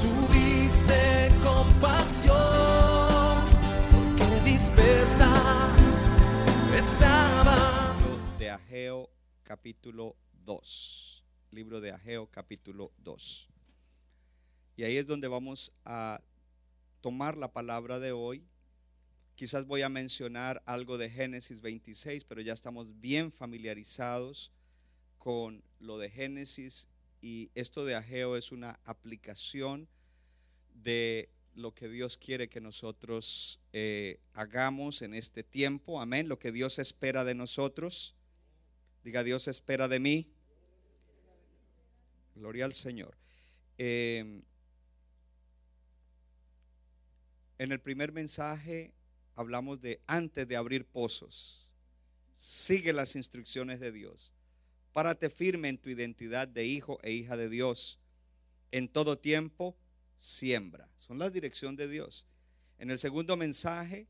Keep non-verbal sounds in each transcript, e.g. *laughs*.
tuviste compasión, porque dispersas estaban. de Ageo capítulo 2. Libro de Ageo capítulo 2. Y ahí es donde vamos a tomar la palabra de hoy. Quizás voy a mencionar algo de Génesis 26, pero ya estamos bien familiarizados con lo de Génesis y esto de Ageo es una aplicación de lo que Dios quiere que nosotros eh, hagamos en este tiempo. Amén. Lo que Dios espera de nosotros. Diga, Dios espera de mí. Gloria al Señor. Eh, en el primer mensaje hablamos de antes de abrir pozos. Sigue las instrucciones de Dios. Párate firme en tu identidad de hijo e hija de Dios. En todo tiempo, siembra. Son la dirección de Dios. En el segundo mensaje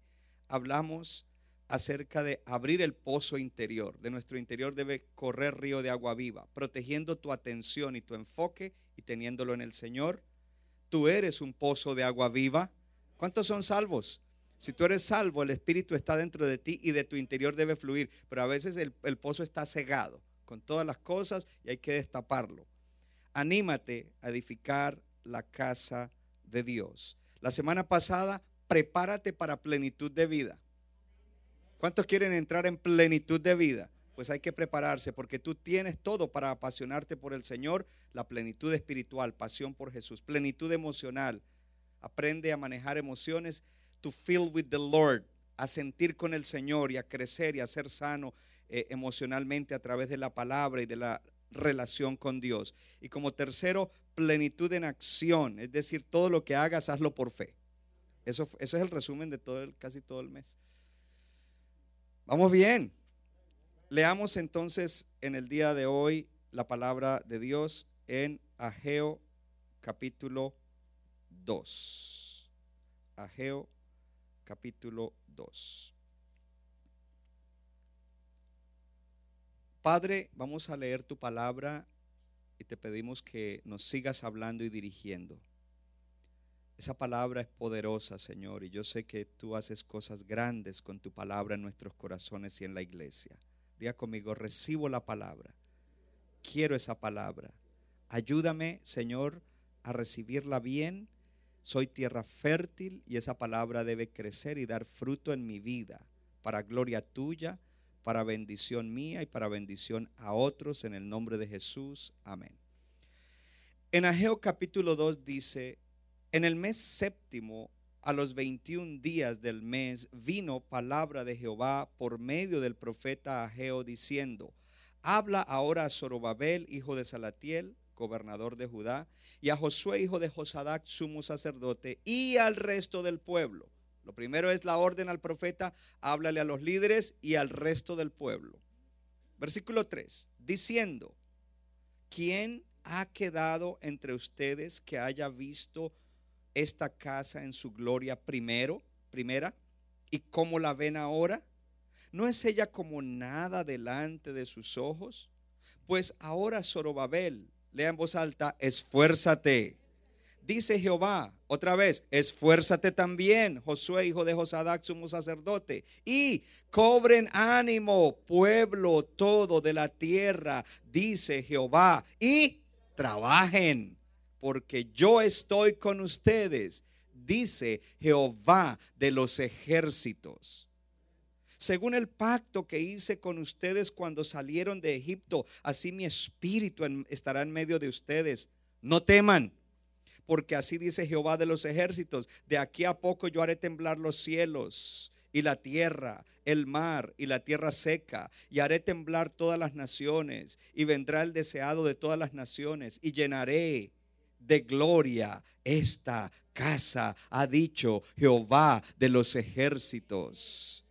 hablamos acerca de abrir el pozo interior. De nuestro interior debe correr río de agua viva, protegiendo tu atención y tu enfoque y teniéndolo en el Señor. Tú eres un pozo de agua viva. ¿Cuántos son salvos? Si tú eres salvo, el Espíritu está dentro de ti y de tu interior debe fluir. Pero a veces el, el pozo está cegado con todas las cosas y hay que destaparlo. Anímate a edificar la casa de Dios. La semana pasada, prepárate para plenitud de vida. ¿Cuántos quieren entrar en plenitud de vida? Pues hay que prepararse porque tú tienes todo para apasionarte por el Señor, la plenitud espiritual, pasión por Jesús, plenitud emocional. Aprende a manejar emociones, to feel with the Lord, a sentir con el Señor y a crecer y a ser sano eh, emocionalmente a través de la palabra y de la relación con Dios. Y como tercero, plenitud en acción, es decir, todo lo que hagas, hazlo por fe. Eso, ese es el resumen de todo el, casi todo el mes. Vamos bien. Leamos entonces en el día de hoy la palabra de Dios en Ageo capítulo 2. Ageo capítulo 2. Padre, vamos a leer tu palabra y te pedimos que nos sigas hablando y dirigiendo. Esa palabra es poderosa, Señor, y yo sé que tú haces cosas grandes con tu palabra en nuestros corazones y en la iglesia. Diga conmigo, recibo la palabra. Quiero esa palabra. Ayúdame, Señor, a recibirla bien. Soy tierra fértil y esa palabra debe crecer y dar fruto en mi vida para gloria tuya para bendición mía y para bendición a otros en el nombre de Jesús. Amén. En Ageo capítulo 2 dice, en el mes séptimo, a los 21 días del mes, vino palabra de Jehová por medio del profeta Ageo diciendo, habla ahora a Zorobabel, hijo de Salatiel, gobernador de Judá, y a Josué, hijo de Josadac, sumo sacerdote, y al resto del pueblo lo primero es la orden al profeta, háblale a los líderes y al resto del pueblo. Versículo 3, diciendo, ¿quién ha quedado entre ustedes que haya visto esta casa en su gloria primero, primera? ¿Y cómo la ven ahora? ¿No es ella como nada delante de sus ojos? Pues ahora Zorobabel, lea en voz alta, esfuérzate dice Jehová, otra vez, esfuérzate también, Josué, hijo de Josadac, sumo sacerdote, y cobren ánimo, pueblo todo de la tierra, dice Jehová, y trabajen, porque yo estoy con ustedes, dice Jehová de los ejércitos. Según el pacto que hice con ustedes cuando salieron de Egipto, así mi espíritu estará en medio de ustedes. No teman porque así dice Jehová de los ejércitos, de aquí a poco yo haré temblar los cielos y la tierra, el mar y la tierra seca, y haré temblar todas las naciones, y vendrá el deseado de todas las naciones, y llenaré de gloria esta casa, ha dicho Jehová de los ejércitos.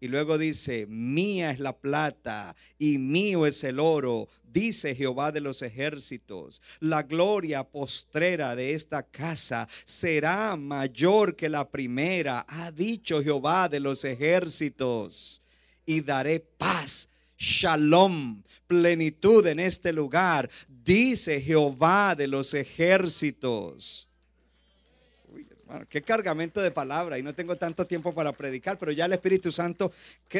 Y luego dice, mía es la plata y mío es el oro, dice Jehová de los ejércitos. La gloria postrera de esta casa será mayor que la primera, ha dicho Jehová de los ejércitos. Y daré paz, shalom, plenitud en este lugar, dice Jehová de los ejércitos qué cargamento de palabra y no tengo tanto tiempo para predicar, pero ya el Espíritu Santo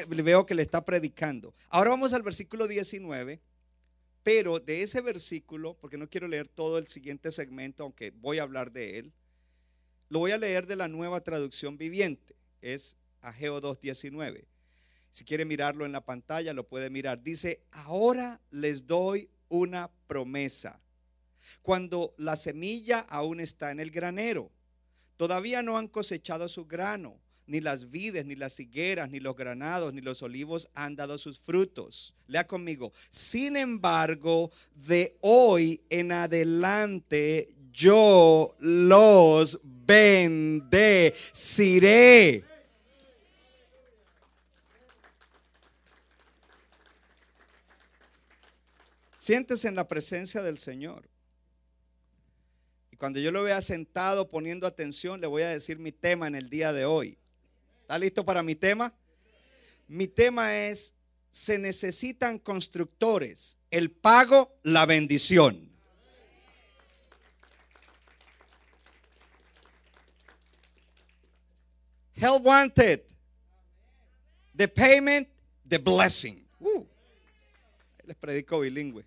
veo que le está predicando. Ahora vamos al versículo 19, pero de ese versículo, porque no quiero leer todo el siguiente segmento, aunque voy a hablar de él, lo voy a leer de la nueva traducción viviente, es Ageo 2.19. Si quiere mirarlo en la pantalla, lo puede mirar. Dice, ahora les doy una promesa. Cuando la semilla aún está en el granero Todavía no han cosechado su grano, ni las vides, ni las higueras, ni los granados, ni los olivos han dado sus frutos. Lea conmigo. Sin embargo, de hoy en adelante yo los bendeciré. Siéntese en la presencia del Señor. Cuando yo lo vea sentado poniendo atención, le voy a decir mi tema en el día de hoy. ¿Está listo para mi tema? Mi tema es, se necesitan constructores, el pago, la bendición. Hell wanted, the payment, the blessing. Uh, les predico bilingüe.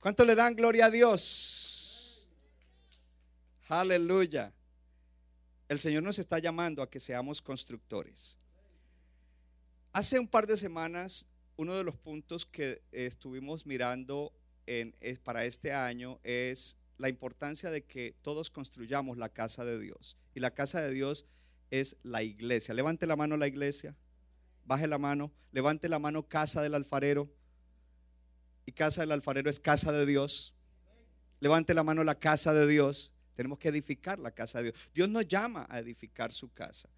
¿Cuánto le dan gloria a Dios? Aleluya. El Señor nos está llamando a que seamos constructores. Hace un par de semanas, uno de los puntos que estuvimos mirando en, para este año es la importancia de que todos construyamos la casa de Dios. Y la casa de Dios es la iglesia. Levante la mano la iglesia. Baje la mano. Levante la mano casa del alfarero. Y casa del alfarero es casa de Dios. Levante la mano la casa de Dios. Tenemos que edificar la casa de Dios. Dios nos llama a edificar su casa.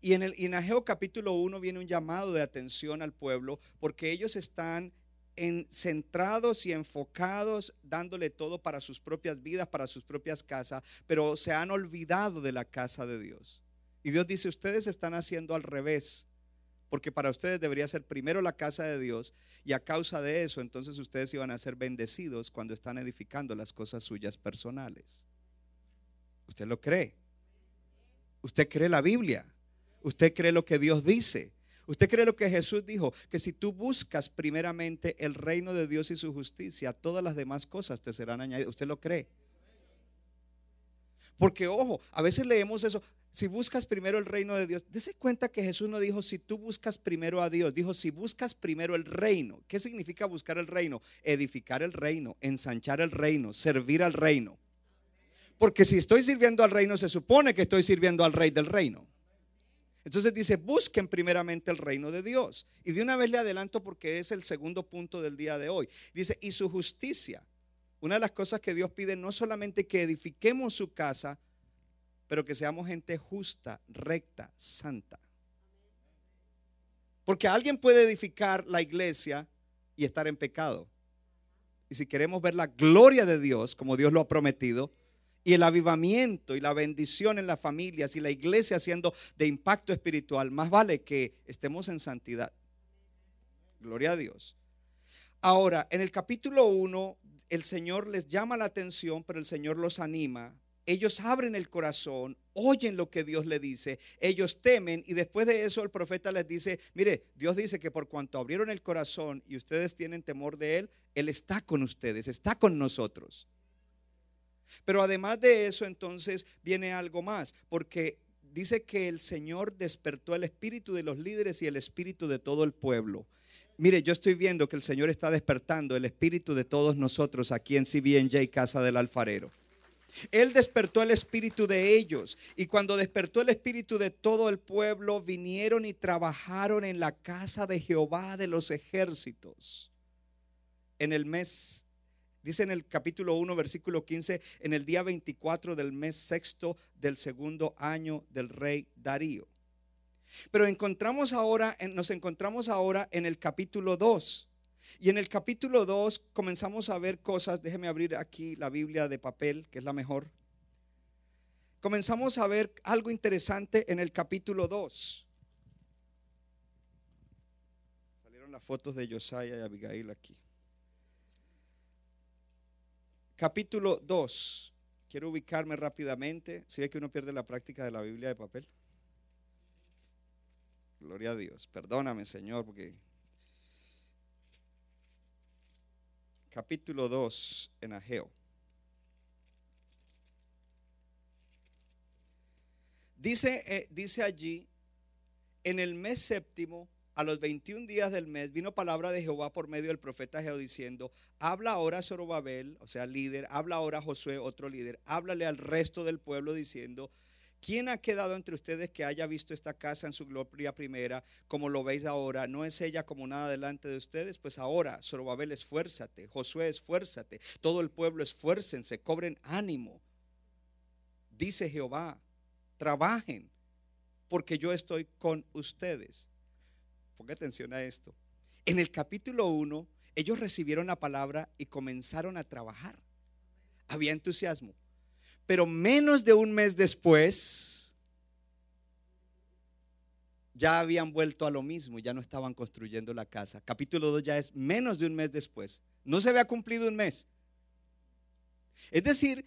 Y en el Inageo capítulo 1 viene un llamado de atención al pueblo porque ellos están en, centrados y enfocados dándole todo para sus propias vidas, para sus propias casas, pero se han olvidado de la casa de Dios. Y Dios dice, ustedes están haciendo al revés, porque para ustedes debería ser primero la casa de Dios y a causa de eso entonces ustedes iban a ser bendecidos cuando están edificando las cosas suyas personales. ¿Usted lo cree? ¿Usted cree la Biblia? ¿Usted cree lo que Dios dice? ¿Usted cree lo que Jesús dijo? Que si tú buscas primeramente el reino de Dios y su justicia, todas las demás cosas te serán añadidas. ¿Usted lo cree? Porque ojo, a veces leemos eso. Si buscas primero el reino de Dios, dése cuenta que Jesús no dijo si tú buscas primero a Dios, dijo si buscas primero el reino. ¿Qué significa buscar el reino? Edificar el reino, ensanchar el reino, servir al reino. Porque si estoy sirviendo al reino, se supone que estoy sirviendo al rey del reino. Entonces dice, busquen primeramente el reino de Dios. Y de una vez le adelanto porque es el segundo punto del día de hoy. Dice, y su justicia. Una de las cosas que Dios pide no solamente que edifiquemos su casa, pero que seamos gente justa, recta, santa. Porque alguien puede edificar la iglesia y estar en pecado. Y si queremos ver la gloria de Dios, como Dios lo ha prometido, y el avivamiento y la bendición en las familias y la iglesia siendo de impacto espiritual, más vale que estemos en santidad. Gloria a Dios. Ahora, en el capítulo 1, el Señor les llama la atención, pero el Señor los anima. Ellos abren el corazón, oyen lo que Dios le dice, ellos temen y después de eso el profeta les dice, mire, Dios dice que por cuanto abrieron el corazón y ustedes tienen temor de Él, Él está con ustedes, está con nosotros. Pero además de eso, entonces viene algo más, porque dice que el Señor despertó el espíritu de los líderes y el espíritu de todo el pueblo. Mire, yo estoy viendo que el Señor está despertando el espíritu de todos nosotros aquí en CBNJ, Casa del Alfarero. Él despertó el espíritu de ellos y cuando despertó el espíritu de todo el pueblo, vinieron y trabajaron en la casa de Jehová de los ejércitos en el mes Dice en el capítulo 1, versículo 15, en el día 24 del mes sexto del segundo año del rey Darío. Pero encontramos ahora, nos encontramos ahora en el capítulo 2. Y en el capítulo 2 comenzamos a ver cosas, déjeme abrir aquí la Biblia de papel, que es la mejor. Comenzamos a ver algo interesante en el capítulo 2. Salieron las fotos de Josiah y Abigail aquí. Capítulo 2. Quiero ubicarme rápidamente. Si ve que uno pierde la práctica de la Biblia de papel. Gloria a Dios. Perdóname, Señor, porque capítulo 2 en Ageo. Dice, eh, dice allí, en el mes séptimo, a los 21 días del mes, vino palabra de Jehová por medio del profeta Ageo diciendo, habla ahora Zorobabel, o sea, líder, habla ahora Josué, otro líder, háblale al resto del pueblo diciendo, ¿Quién ha quedado entre ustedes que haya visto esta casa en su gloria primera, como lo veis ahora? ¿No es ella como nada delante de ustedes? Pues ahora, Zorobabel, esfuérzate, Josué, esfuérzate, todo el pueblo esfuércense, cobren ánimo. Dice Jehová, trabajen, porque yo estoy con ustedes. Ponga atención a esto. En el capítulo 1, ellos recibieron la palabra y comenzaron a trabajar. Había entusiasmo. Pero menos de un mes después, ya habían vuelto a lo mismo, ya no estaban construyendo la casa. Capítulo 2 ya es menos de un mes después. No se había cumplido un mes. Es decir,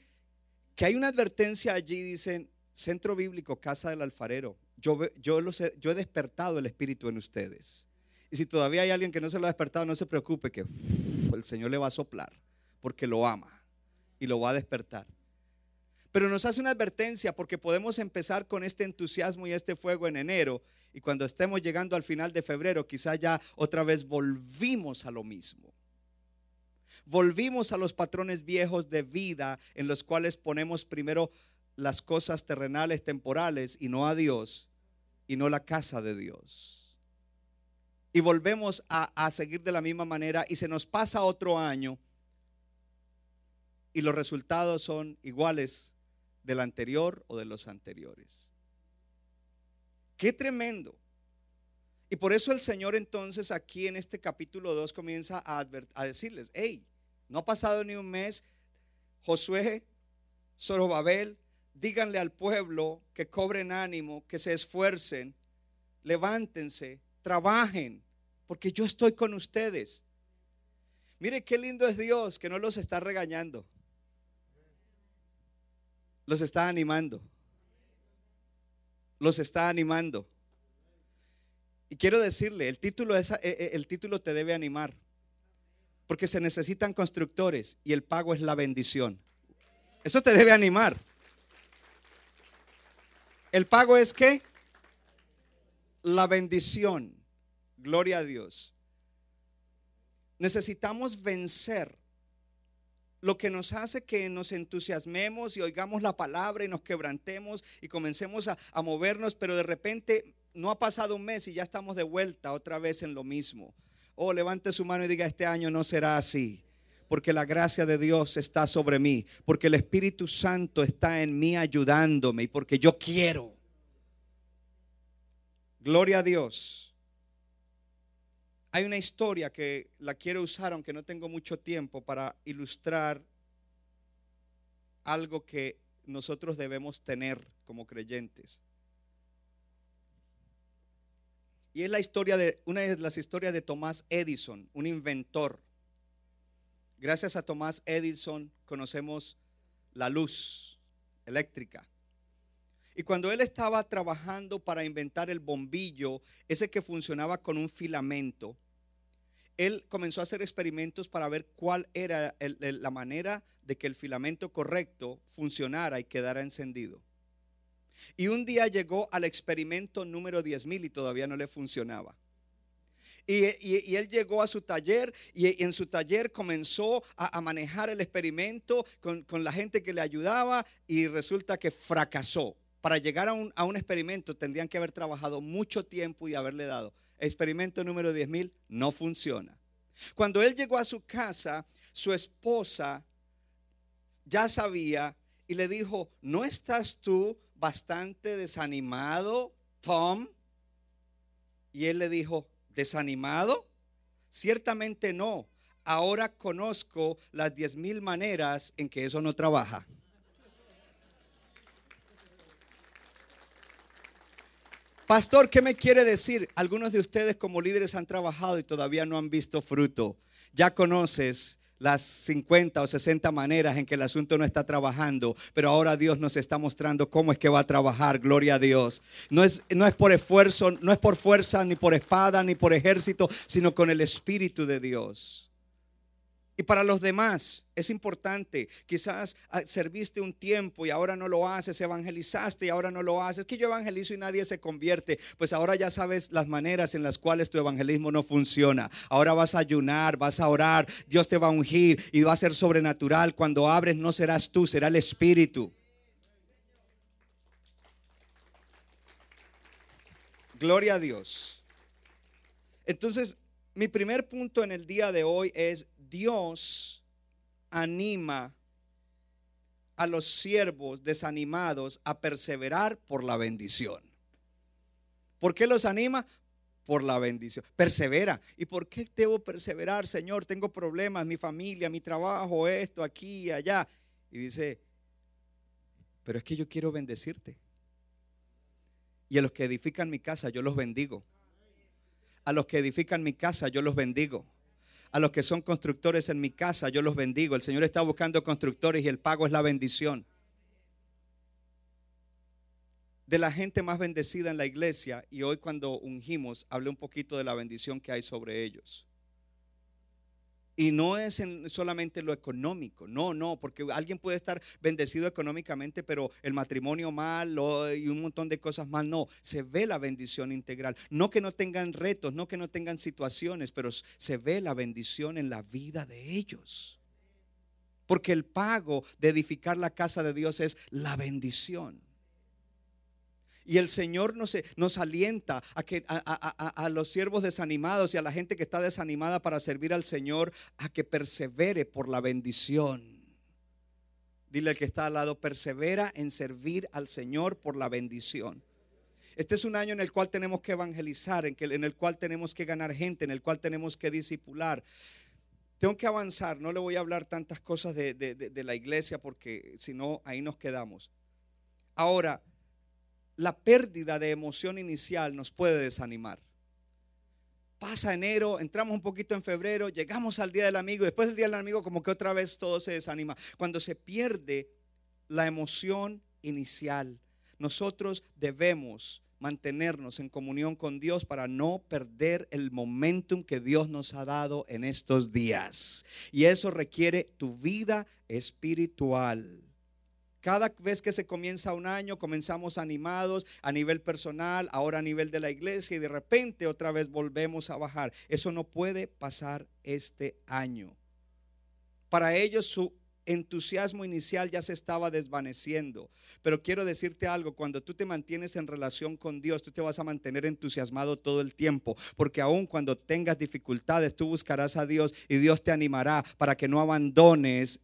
que hay una advertencia allí, dicen, centro bíblico, casa del alfarero. Yo, he, he despertado el espíritu en ustedes. Y si todavía hay alguien que no se lo ha despertado, no se preocupe que el Señor le va a soplar, porque lo ama y lo va a despertar. Pero nos hace una advertencia porque podemos empezar con este entusiasmo y este fuego en enero y cuando estemos llegando al final de febrero quizá ya otra vez volvimos a lo mismo. Volvimos a los patrones viejos de vida en los cuales ponemos primero las cosas terrenales, temporales y no a Dios y no la casa de Dios. Y volvemos a, a seguir de la misma manera y se nos pasa otro año y los resultados son iguales del anterior o de los anteriores. Qué tremendo. Y por eso el Señor entonces aquí en este capítulo 2 comienza a, a decirles, hey, no ha pasado ni un mes, Josué, Zorobabel, díganle al pueblo que cobren ánimo, que se esfuercen, levántense, trabajen, porque yo estoy con ustedes. Mire qué lindo es Dios que no los está regañando los está animando. Los está animando. Y quiero decirle, el título, eh, eh, el título te debe animar. Porque se necesitan constructores y el pago es la bendición. Eso te debe animar. El pago es qué? La bendición. Gloria a Dios. Necesitamos vencer lo que nos hace que nos entusiasmemos y oigamos la palabra y nos quebrantemos y comencemos a, movernos, pero de repente no ha pasado un mes y ya estamos de vuelta otra vez en lo mismo. Oh, levante su mano y diga, este año no será así, porque la gracia de Dios está sobre mí, porque el Espíritu Santo está en mí ayudándome y porque yo quiero. Gloria a Dios. Hay una historia que la quiero usar, aunque no tengo mucho tiempo, para ilustrar algo que nosotros debemos tener como creyentes. Y es la historia de una de las historias de Tomás Edison, un inventor. Gracias a Tomás Edison conocemos la luz eléctrica. Y cuando él estaba trabajando para inventar el bombillo, ese que funcionaba con un filamento, él comenzó a hacer experimentos para ver cuál era la manera de que el filamento correcto funcionara y quedara encendido. Y un día llegó al experimento número 10.000 y todavía no le funcionaba. Y, él llegó a su taller y en su taller comenzó a, manejar el experimento con, la gente que le ayudaba y resulta que fracasó. Para llegar a un, a un experimento tendrían que haber trabajado mucho tiempo y haberle dado Experimento número 10.000 no funciona. Cuando él llegó a su casa, su esposa ya sabía y le dijo, ¿no estás tú bastante desanimado, Tom? Y él le dijo, ¿desanimado? Ciertamente no. Ahora conozco las diez mil maneras en que eso no trabaja. Pastor, ¿qué me quiere decir? Algunos de ustedes como líderes han trabajado y todavía no han visto fruto. Ya conoces las 50 o 60 maneras en que el asunto no está trabajando, pero ahora Dios nos está mostrando cómo es que va a trabajar, gloria a Dios. No es, no es por esfuerzo, no es por fuerza, ni por espada, ni por ejército, sino con el Espíritu de Dios. Y para los demás es importante, quizás ah, serviste un tiempo y ahora no lo haces, evangelizaste y ahora no lo haces, que yo evangelizo y nadie se convierte, pues ahora ya sabes las maneras en las cuales tu evangelismo no funciona. Ahora vas a ayunar, vas a orar, Dios te va a ungir y va a ser sobrenatural. Cuando abres no serás tú, será el Espíritu. Gloria a Dios. Entonces, mi primer punto en el día de hoy es Dios anima a los siervos desanimados a perseverar por la bendición. ¿Por qué los anima? Por la bendición. Persevera. ¿Y por qué debo perseverar, Señor? Tengo problemas, mi familia, mi trabajo, esto, aquí allá. Y dice, pero es que yo quiero bendecirte. Y a los que edifican mi casa, yo los bendigo. A los que edifican mi casa, yo los bendigo a los que son constructores en mi casa, yo los bendigo. El Señor está buscando constructores y el pago es la bendición. De la gente más bendecida en la iglesia, y hoy cuando ungimos, hablé un poquito de la bendición que hay sobre ellos. Y no es solamente lo económico, no, no, porque alguien puede estar bendecido económicamente, pero el matrimonio mal y un montón de cosas mal, no, se ve la bendición integral. No que no tengan retos, no que no tengan situaciones, pero se ve la bendición en la vida de ellos. Porque el pago de edificar la casa de Dios es la bendición. Y el Señor nos, nos alienta a, que, a, los siervos desanimados y a la gente que está desanimada para servir al Señor a que persevere por la bendición. Dile al que está al lado, persevera en servir al Señor por la bendición. Este es un año en el cual tenemos que evangelizar, en, el cual tenemos que ganar gente, en el cual tenemos que discipular. Tengo que avanzar, no le voy a hablar tantas cosas de, de la iglesia porque si no, ahí nos quedamos. Ahora, la pérdida de emoción inicial nos puede desanimar. Pasa enero, entramos un poquito en febrero, llegamos al Día del Amigo, después del Día del Amigo como que otra vez todo se desanima. Cuando se pierde la emoción inicial, nosotros debemos mantenernos en comunión con Dios para no perder el momentum que Dios nos ha dado en estos días. Y eso requiere tu vida espiritual. Cada vez que se comienza un año, comenzamos animados a nivel personal, ahora a nivel de la iglesia y de repente otra vez volvemos a bajar. Eso no puede pasar este año. Para ellos su entusiasmo inicial ya se estaba desvaneciendo. Pero quiero decirte algo, cuando tú te mantienes en relación con Dios, tú te vas a mantener entusiasmado todo el tiempo, porque aun cuando tengas dificultades, tú buscarás a Dios y Dios te animará para que no abandones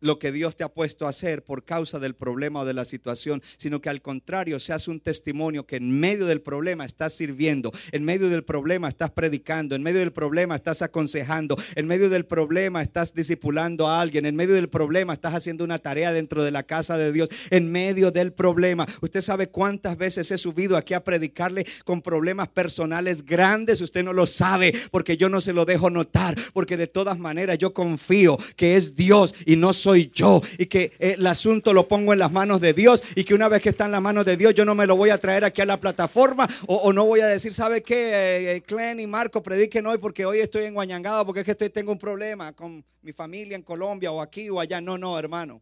lo que Dios te ha puesto a hacer por causa del problema o de la situación, sino que al contrario seas un testimonio que en medio del problema estás sirviendo, en medio del problema estás predicando, en medio del problema estás aconsejando, en medio del problema estás discipulando a alguien, en medio del problema estás haciendo una tarea dentro de la casa de Dios, en medio del problema. Usted sabe cuántas veces he subido aquí a predicarle con problemas personales grandes, usted no lo sabe porque yo no se lo dejo notar, porque de todas maneras yo confío que es Dios y no soy soy yo y que eh, el asunto lo pongo en las manos de Dios y que una vez que está en las manos de Dios yo no me lo voy a traer aquí a la plataforma o, no voy a decir, ¿sabe qué? Clen eh, y Marco prediquen hoy porque hoy estoy en Guañangado porque es que tengo un problema con mi familia en Colombia o aquí o allá. No, no, hermano.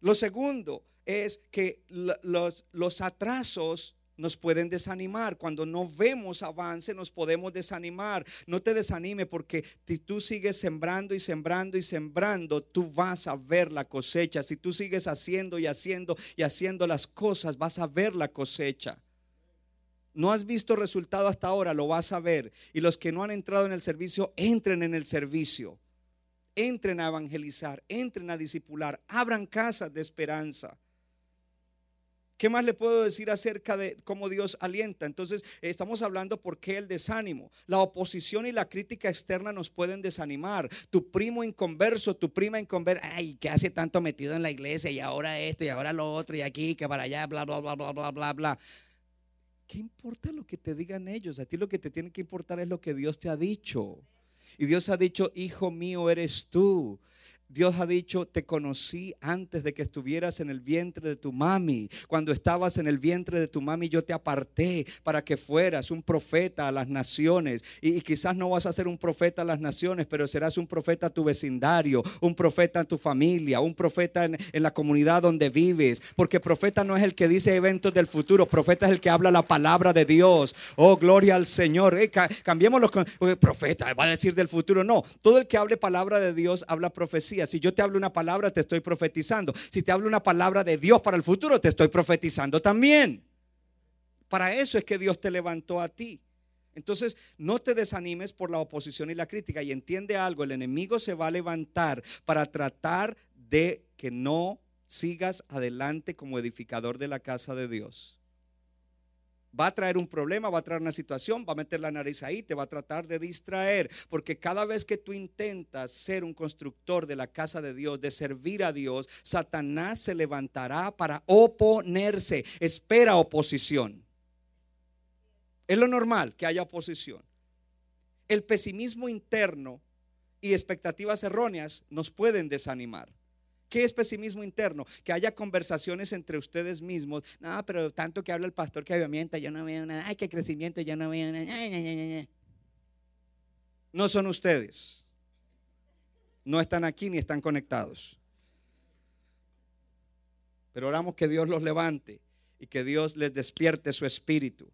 Lo segundo es que los, los atrasos nos pueden desanimar. Cuando no vemos avance, nos podemos desanimar. No te desanime porque si tú sigues sembrando y sembrando y sembrando, tú vas a ver la cosecha. Si tú sigues haciendo y haciendo y haciendo las cosas, vas a ver la cosecha. No has visto resultado hasta ahora, lo vas a ver. Y los que no han entrado en el servicio, entren en el servicio. Entren a evangelizar, entren a discipular, abran casas de esperanza. ¿Qué más le puedo decir acerca de cómo Dios alienta? Entonces, estamos hablando por qué el desánimo. La oposición y la crítica externa nos pueden desanimar. Tu primo inconverso, tu prima inconversa, ay, ¿qué hace tanto metido en la iglesia? Y ahora esto, y ahora lo otro, y aquí, que para allá, bla, bla, bla, bla, bla, bla, bla. ¿Qué importa lo que te digan ellos? A ti lo que te tiene que importar es lo que Dios te ha dicho. Y Dios ha dicho, hijo mío eres tú. Dios ha dicho, te conocí antes de que estuvieras en el vientre de tu mami. Cuando estabas en el vientre de tu mami, yo te aparté para que fueras un profeta a las naciones. Y, quizás no vas a ser un profeta a las naciones, pero serás un profeta a tu vecindario, un profeta a tu familia, un profeta en, la comunidad donde vives. Porque profeta no es el que dice eventos del futuro, profeta es el que habla la palabra de Dios. Oh, gloria al Señor. Eh, cambiemos los profeta, va a decir del futuro. No, todo el que hable palabra de Dios habla profecía si yo te hablo una palabra, te estoy profetizando. Si te hablo una palabra de Dios para el futuro, te estoy profetizando también. Para eso es que Dios te levantó a ti. Entonces, no te desanimes por la oposición y la crítica y entiende algo, el enemigo se va a levantar para tratar de que no sigas adelante como edificador de la casa de Dios va a traer un problema, va a traer una situación, va a meter la nariz ahí, te va a tratar de distraer, porque cada vez que tú intentas ser un constructor de la casa de Dios, de servir a Dios, Satanás se levantará para oponerse, espera oposición. Es lo normal que haya oposición. El pesimismo interno y expectativas erróneas nos pueden desanimar. ¿Qué es pesimismo interno? Que haya conversaciones entre ustedes mismos. No, pero tanto que habla el pastor que avivamienta, yo no veo nada. Ay, qué crecimiento, yo no veo nada. No son ustedes. No están aquí ni están conectados. Pero oramos que Dios los levante y que Dios les despierte su espíritu.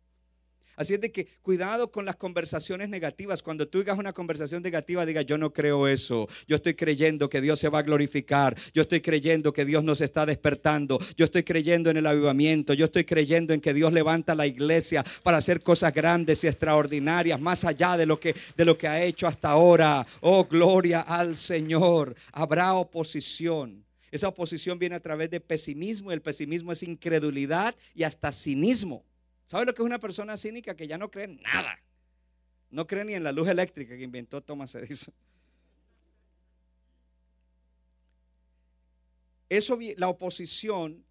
Así es de que cuidado con las conversaciones negativas. Cuando tú digas una conversación negativa, diga, yo no creo eso. Yo estoy creyendo que Dios se va a glorificar. Yo estoy creyendo que Dios nos está despertando. Yo estoy creyendo en el avivamiento. Yo estoy creyendo en que Dios levanta la iglesia para hacer cosas grandes y extraordinarias, más allá de lo que, de lo que ha hecho hasta ahora. Oh, gloria al Señor. Habrá oposición. Esa oposición viene a través de pesimismo el pesimismo es incredulidad y hasta cinismo. ¿Sabe lo que es una persona cínica que ya no cree en nada? No cree ni en la luz eléctrica que inventó Thomas Edison. Eso, la oposición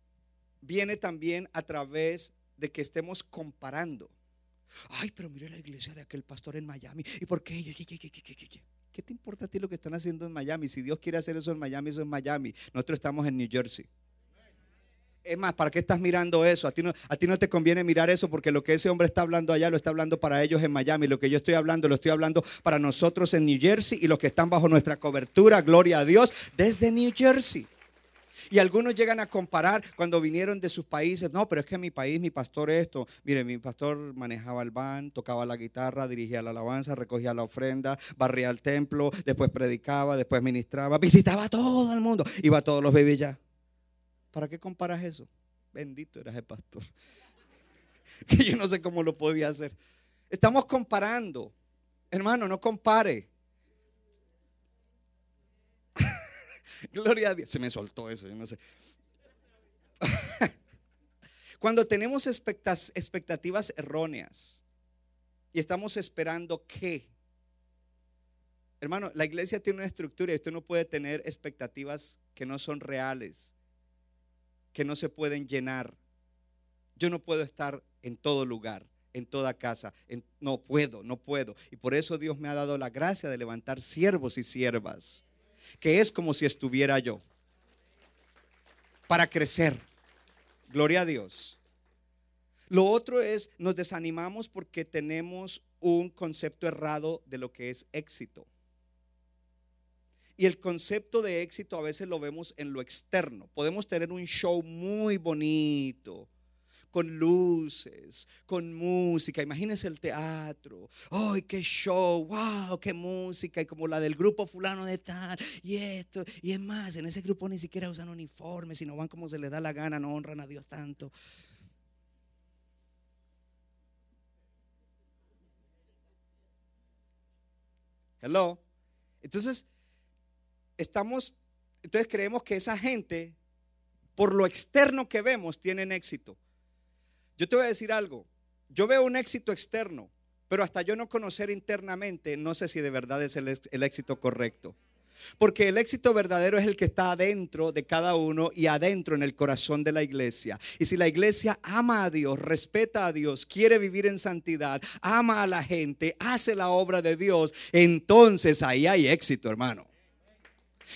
viene también a través de que estemos comparando. Ay, pero mire la iglesia de aquel pastor en Miami. ¿Y por qué? ¿Qué te importa a ti lo que están haciendo en Miami? Si Dios quiere hacer eso en Miami, eso es Miami. Nosotros estamos en New Jersey. Es más, ¿para qué estás mirando eso? A ti, no, a ti no te conviene mirar eso porque lo que ese hombre está hablando allá lo está hablando para ellos en Miami. Lo que yo estoy hablando lo estoy hablando para nosotros en New Jersey y los que están bajo nuestra cobertura, gloria a Dios, desde New Jersey. Y algunos llegan a comparar cuando vinieron de sus países. No, pero es que mi país, mi pastor esto. Mire, mi pastor manejaba el van, tocaba la guitarra, dirigía la alabanza, recogía la ofrenda, barría el templo, después predicaba, después ministraba, visitaba a todo el mundo, iba a todos los bebés ya. ¿Para qué comparas eso? Bendito eras el pastor. *laughs* que yo no sé cómo lo podía hacer. Estamos comparando. Hermano, no compare. *laughs* Gloria a Dios. Se me soltó eso, yo no sé. *laughs* Cuando tenemos expectativas erróneas y estamos esperando qué. Hermano, la iglesia tiene una estructura y usted no puede tener expectativas que no son reales que no se pueden llenar. Yo no puedo estar en todo lugar, en toda casa. no puedo, no puedo. Y por eso Dios me ha dado la gracia de levantar siervos y siervas, que es como si estuviera yo, para crecer. Gloria a Dios. Lo otro es, nos desanimamos porque tenemos un concepto errado de lo que es éxito. Y el concepto de éxito a veces lo vemos en lo externo. Podemos tener un show muy bonito, con luces, con música. Imagínense el teatro. ¡Ay, qué show! ¡Wow! ¡Qué música! Y como la del grupo fulano de tal, y esto. Y es más, en ese grupo ni siquiera usan uniformes, sino van como se les da la gana, no honran a Dios tanto. Hello. Entonces, estamos, entonces creemos que esa gente, por lo externo que vemos, tienen éxito. Yo te voy a decir algo. Yo veo un éxito externo, pero hasta yo no conocer internamente, no sé si de verdad es el, el éxito correcto. Porque el éxito verdadero es el que está adentro de cada uno y adentro en el corazón de la iglesia. Y si la iglesia ama a Dios, respeta a Dios, quiere vivir en santidad, ama a la gente, hace la obra de Dios, entonces ahí hay éxito, hermano.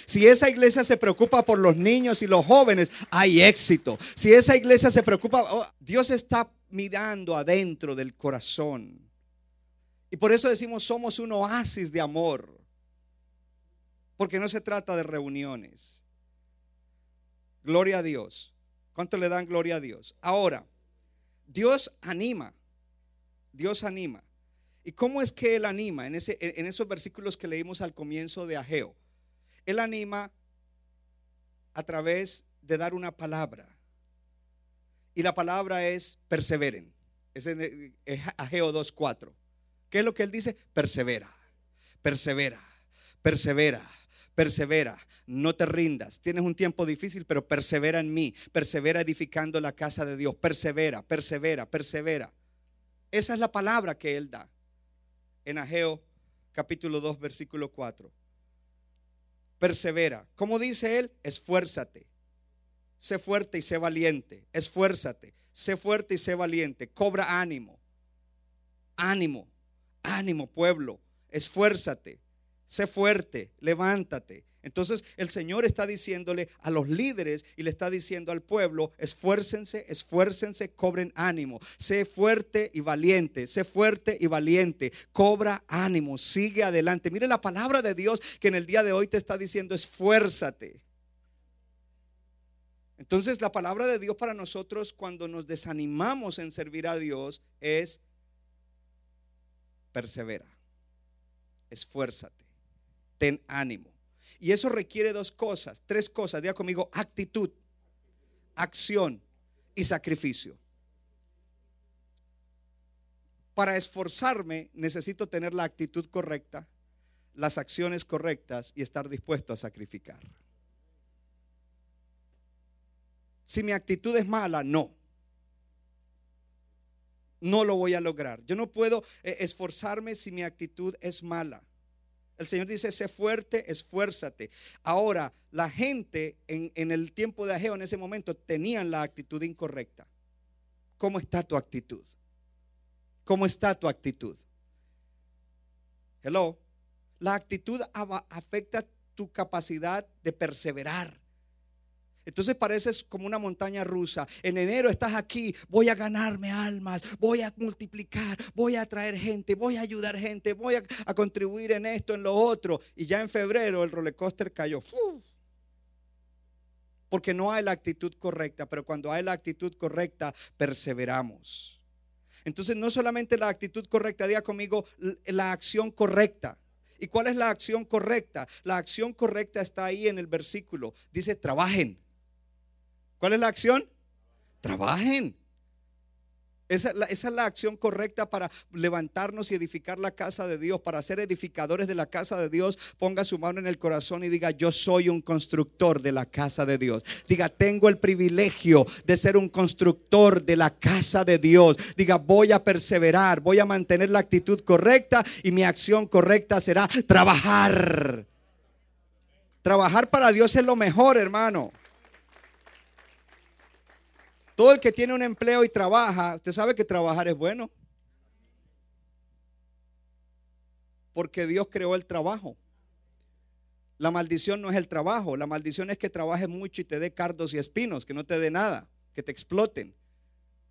Si esa iglesia se preocupa por los niños y los jóvenes, hay éxito. Si esa iglesia se preocupa, oh, Dios está mirando adentro del corazón. Y por eso decimos, somos un oasis de amor. Porque no se trata de reuniones. Gloria a Dios. ¿Cuánto le dan gloria a Dios? Ahora, Dios anima. Dios anima. ¿Y cómo es que Él anima? En, ese, en esos versículos que leímos al comienzo de Ageo. Él anima a través de dar una palabra. Y la palabra es perseveren. Es en Ageo 2.4. ¿Qué es lo que Él dice? Persevera, persevera, persevera persevera, no te rindas. Tienes un tiempo difícil, pero persevera en mí, persevera edificando la casa de Dios, persevera, persevera, persevera. Esa es la palabra que Él da en Ageo capítulo 2, versículo 4. Persevera. ¿Cómo dice Él? Esfuérzate. Sé fuerte y sé valiente. Esfuérzate. Sé fuerte y sé valiente. Cobra ánimo. Ánimo. Ánimo, pueblo. Esfuérzate sé fuerte, levántate. Entonces el Señor está diciéndole a los líderes y le está diciendo al pueblo, esfuércense, esfuércense, cobren ánimo. Sé fuerte y valiente, sé fuerte y valiente. Cobra ánimo, sigue adelante. Mire la palabra de Dios que en el día de hoy te está diciendo, esfuérzate. Entonces la palabra de Dios para nosotros cuando nos desanimamos en servir a Dios es persevera, esfuérzate ten ánimo. Y eso requiere dos cosas, tres cosas. Diga conmigo, actitud, acción y sacrificio. Para esforzarme necesito tener la actitud correcta, las acciones correctas y estar dispuesto a sacrificar. Si mi actitud es mala, no. No lo voy a lograr. Yo no puedo eh, esforzarme si mi actitud es mala. El Señor dice, sé fuerte, esfuérzate. Ahora, la gente en, el tiempo de Ageo, en ese momento, tenían la actitud incorrecta. ¿Cómo está tu actitud? ¿Cómo está tu actitud? Hello. La actitud afecta tu capacidad de perseverar. Entonces pareces como una montaña rusa. En enero estás aquí, voy a ganarme almas, voy a multiplicar, voy a traer gente, voy a ayudar gente, voy a, contribuir en esto, en lo otro. Y ya en febrero el roller coaster cayó. Porque no hay la actitud correcta, pero cuando hay la actitud correcta, perseveramos. Entonces no solamente la actitud correcta, diga conmigo la acción correcta. ¿Y cuál es la acción correcta? La acción correcta está ahí en el versículo. Dice, trabajen. ¿Cuál es la acción? Trabajen. Esa, es la acción correcta para levantarnos y edificar la casa de Dios, para ser edificadores de la casa de Dios. Ponga su mano en el corazón y diga, yo soy un constructor de la casa de Dios. Diga, tengo el privilegio de ser un constructor de la casa de Dios. Diga, voy a perseverar, voy a mantener la actitud correcta y mi acción correcta será trabajar. Trabajar para Dios es lo mejor, hermano. Todo el que tiene un empleo y trabaja, usted sabe que trabajar es bueno. Porque Dios creó el trabajo. La maldición no es el trabajo, la maldición es que trabajes mucho y te dé cardos y espinos, que no te dé nada, que te exploten.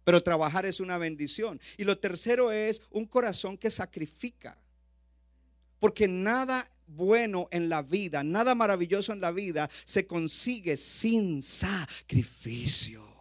Pero trabajar es una bendición. Y lo tercero es un corazón que sacrifica. Porque nada bueno en la vida, nada maravilloso en la vida se consigue sin sacrificio.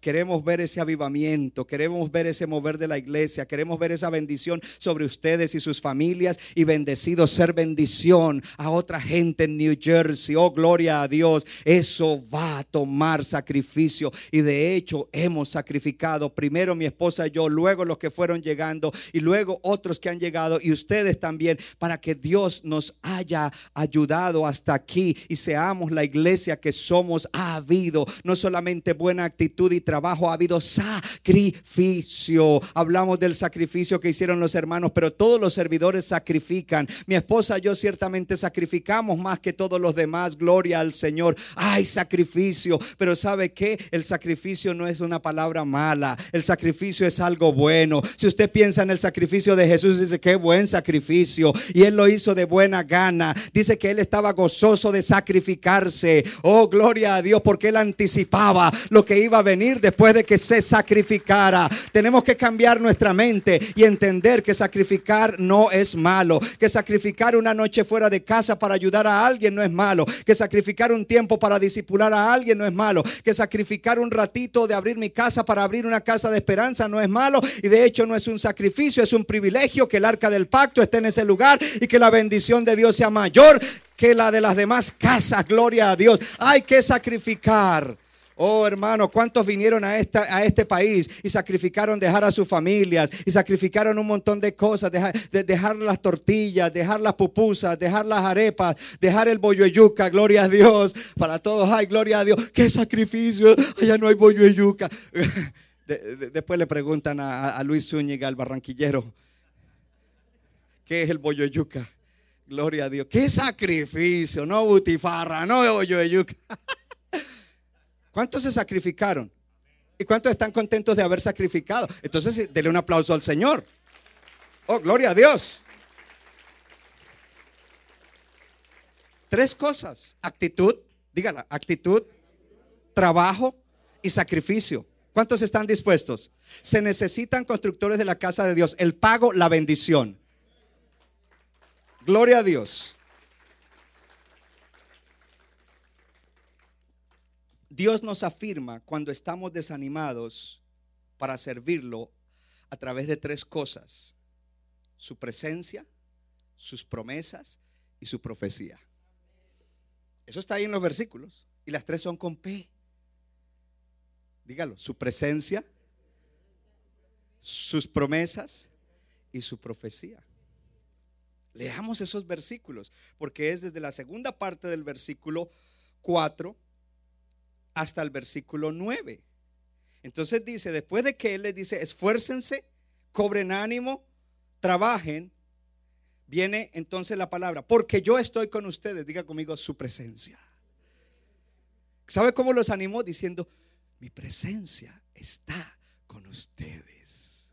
Queremos ver ese avivamiento, queremos ver ese mover de la iglesia, queremos ver esa bendición sobre ustedes y sus familias y bendecidos ser bendición a otra gente en New Jersey. Oh, gloria a Dios. Eso va a tomar sacrificio y de hecho hemos sacrificado primero mi esposa y yo, luego los que fueron llegando y luego otros que han llegado y ustedes también para que Dios nos haya ayudado hasta aquí y seamos la iglesia que somos. Ha habido no solamente buena actitud y trabajo, ha habido sacrificio. Hablamos del sacrificio que hicieron los hermanos, pero todos los servidores sacrifican. Mi esposa y yo ciertamente sacrificamos más que todos los demás. Gloria al Señor. Hay sacrificio, pero ¿sabe qué? El sacrificio no es una palabra mala. El sacrificio es algo bueno. Si usted piensa en el sacrificio de Jesús, dice qué buen sacrificio. Y él lo hizo de buena gana. Dice que él estaba gozoso de sacrificarse. Oh, gloria a Dios, porque él anticipaba lo que iba a venir después de que se sacrificara. Tenemos que cambiar nuestra mente y entender que sacrificar no es malo. Que sacrificar una noche fuera de casa para ayudar a alguien no es malo. Que sacrificar un tiempo para disipular a alguien no es malo. Que sacrificar un ratito de abrir mi casa para abrir una casa de esperanza no es malo. Y de hecho no es un sacrificio, es un privilegio que el arca del pacto esté en ese lugar y que la bendición de Dios sea mayor que la de las demás casas. Gloria a Dios. Hay que sacrificar. Oh hermano, ¿cuántos vinieron a, esta, a este país y sacrificaron dejar a sus familias y sacrificaron un montón de cosas, dejar, de, las tortillas, dejar las pupusas, dejar las arepas, dejar el bollo yuca, gloria a Dios, para todos, ay, gloria a Dios, qué sacrificio, allá no hay bollo yuca. *laughs* después le preguntan a, Luis Zúñiga, al barranquillero, ¿qué es el bollo yuca? Gloria a Dios. Qué sacrificio, no butifarra, no bollo yuca. *laughs* ¿Cuántos se sacrificaron? ¿Y cuántos están contentos de haber sacrificado? Entonces, denle un aplauso al Señor. Oh, gloria a Dios. Tres cosas. Actitud, dígala, actitud, trabajo y sacrificio. ¿Cuántos están dispuestos? Se necesitan constructores de la casa de Dios. El pago, la bendición. Gloria a Dios. Dios nos afirma cuando estamos desanimados para servirlo a través de tres cosas. Su presencia, sus promesas y su profecía. Eso está ahí en los versículos. Y las tres son con P. Dígalo, su presencia, sus promesas y su profecía. Leamos esos versículos, porque es desde la segunda parte del versículo 4 hasta el versículo 9. Entonces dice, después de que Él les dice, esfuércense, cobren ánimo, trabajen, viene entonces la palabra, porque yo estoy con ustedes, diga conmigo su presencia. ¿Sabe cómo los animó? Diciendo, mi presencia está con ustedes.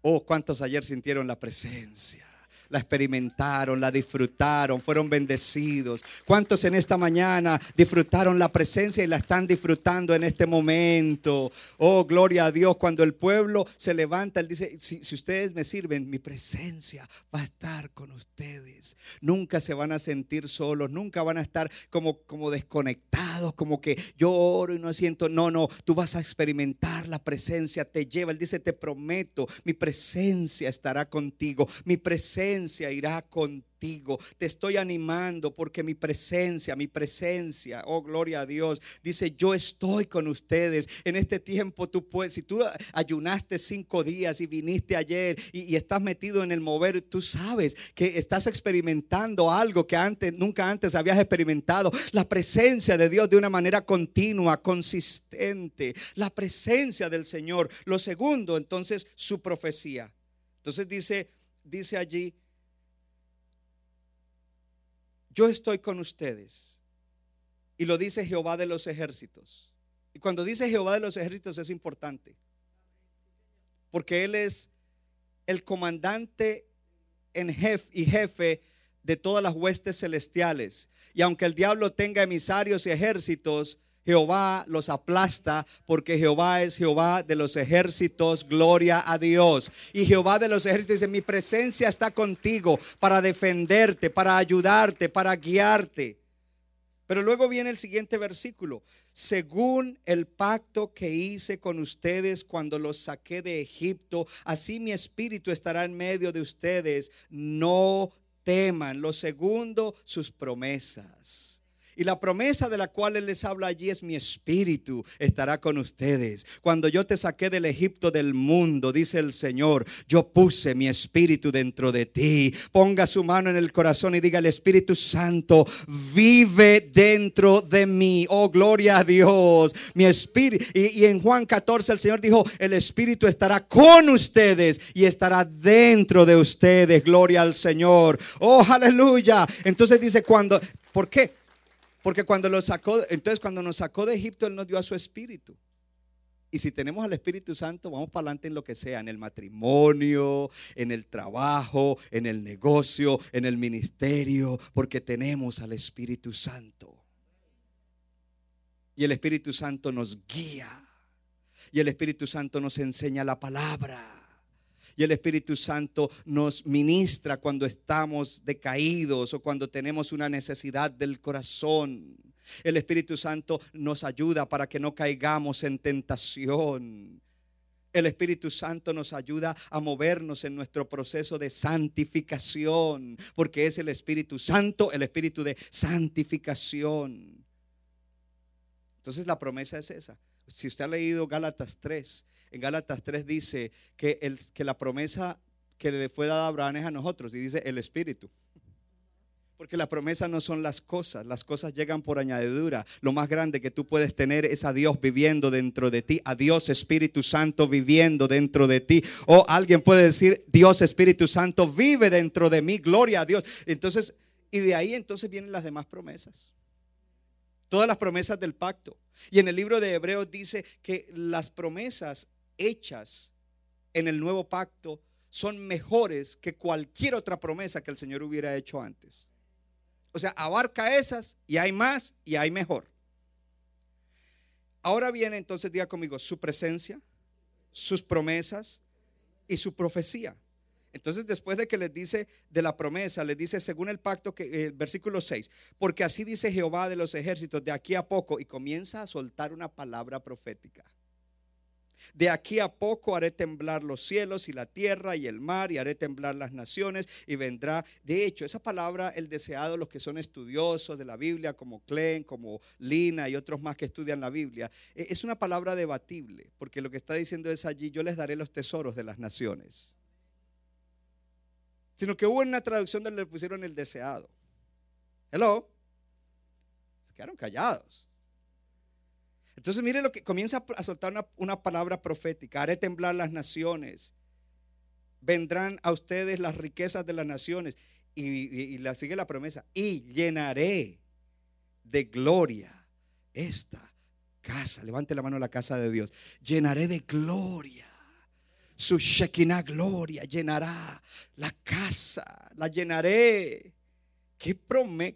Oh, ¿cuántos ayer sintieron la presencia? La experimentaron, la disfrutaron, fueron bendecidos. ¿Cuántos en esta mañana disfrutaron la presencia y la están disfrutando en este momento? Oh, gloria a Dios. Cuando el pueblo se levanta, Él dice, si, ustedes me sirven, mi presencia va a estar con ustedes. Nunca se van a sentir solos, nunca van a estar como, como desconectados, como que yo oro y no siento. No, no, tú vas a experimentar la presencia, te lleva. Él dice, te prometo, mi presencia estará contigo. Mi presencia irá contigo. Te estoy animando porque mi presencia, mi presencia, oh gloria a Dios, dice, yo estoy con ustedes. En este tiempo tú puedes, si tú ayunaste cinco días y viniste ayer y, y estás metido en el mover, tú sabes que estás experimentando algo que antes, nunca antes habías experimentado. La presencia de Dios de una manera continua, consistente. La presencia del Señor. Lo segundo, entonces, su profecía. Entonces dice, dice allí, yo estoy con ustedes. Y lo dice Jehová de los ejércitos. Y cuando dice Jehová de los ejércitos es importante. Porque Él es el comandante en jefe y jefe de todas las huestes celestiales. Y aunque el diablo tenga emisarios y ejércitos, Jehová los aplasta porque Jehová es Jehová de los ejércitos, gloria a Dios. Y Jehová de los ejércitos dice, mi presencia está contigo para defenderte, para ayudarte, para guiarte. Pero luego viene el siguiente versículo. Según el pacto que hice con ustedes cuando los saqué de Egipto, así mi espíritu estará en medio de ustedes. No teman. Lo segundo, sus promesas. Y la promesa de la cual Él les habla allí es mi espíritu estará con ustedes. Cuando yo te saqué del Egipto del mundo, dice el Señor, yo puse mi espíritu dentro de ti. Ponga su mano en el corazón y diga, el Espíritu Santo vive dentro de mí. Oh, gloria a Dios. Mi espíritu. Y, y en Juan 14 el Señor dijo, el Espíritu estará con ustedes y estará dentro de ustedes. Gloria al Señor. Oh, aleluya. Entonces dice, cuando, ¿por qué? Porque cuando lo sacó, entonces cuando nos sacó de Egipto, Él nos dio a su espíritu. Y si tenemos al Espíritu Santo, vamos para adelante en lo que sea, en el matrimonio, en el trabajo, en el negocio, en el ministerio, porque tenemos al Espíritu Santo. Y el Espíritu Santo nos guía. Y el Espíritu Santo nos enseña la palabra. Y el Espíritu Santo nos ministra cuando estamos decaídos o cuando tenemos una necesidad del corazón. El Espíritu Santo nos ayuda para que no caigamos en tentación. El Espíritu Santo nos ayuda a movernos en nuestro proceso de santificación, porque es el Espíritu Santo, el Espíritu de santificación. Entonces la promesa es esa. Si usted ha leído Gálatas 3, en Gálatas 3 dice que, el, que la promesa que le fue dada a Abraham es a nosotros y dice el Espíritu. Porque la promesa no son las cosas, las cosas llegan por añadidura. Lo más grande que tú puedes tener es a Dios viviendo dentro de ti, a Dios Espíritu Santo viviendo dentro de ti. O alguien puede decir, Dios Espíritu Santo vive dentro de mí, gloria a Dios. Entonces, y de ahí entonces vienen las demás promesas. Todas las promesas del pacto. Y en el libro de Hebreos dice que las promesas hechas en el nuevo pacto son mejores que cualquier otra promesa que el Señor hubiera hecho antes. O sea, abarca esas y hay más y hay mejor. Ahora viene entonces, diga conmigo, su presencia, sus promesas y su profecía. Entonces, después de que les dice de la promesa, les dice según el pacto que eh, versículo 6, porque así dice Jehová de los ejércitos de aquí a poco y comienza a soltar una palabra profética. De aquí a poco haré temblar los cielos y la tierra y el mar y haré temblar las naciones y vendrá. De hecho, esa palabra, el deseado, los que son estudiosos de la Biblia, como Klen, como Lina y otros más que estudian la Biblia, e, es una palabra debatible, porque lo que está diciendo es allí, yo les daré los tesoros de las naciones. Sino que hubo una traducción donde le pusieron el deseado. Hello. Se quedaron callados. Entonces mire lo que comienza a soltar una, palabra profética. Haré temblar las naciones. Vendrán a ustedes las riquezas de las naciones. Y, la sigue la promesa. Y llenaré de gloria esta casa. Levante la mano a la casa de Dios. Llenaré de gloria. Su Shekinah gloria llenará la casa. La llenaré. ¿Qué,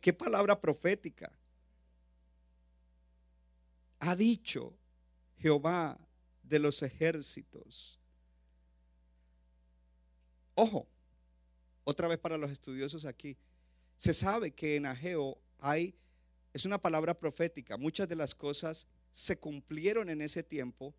qué palabra profética? ha dicho Jehová de los ejércitos. Ojo, otra vez para los estudiosos aquí, se sabe que en Ageo hay, es una palabra profética, muchas de las cosas se cumplieron en ese tiempo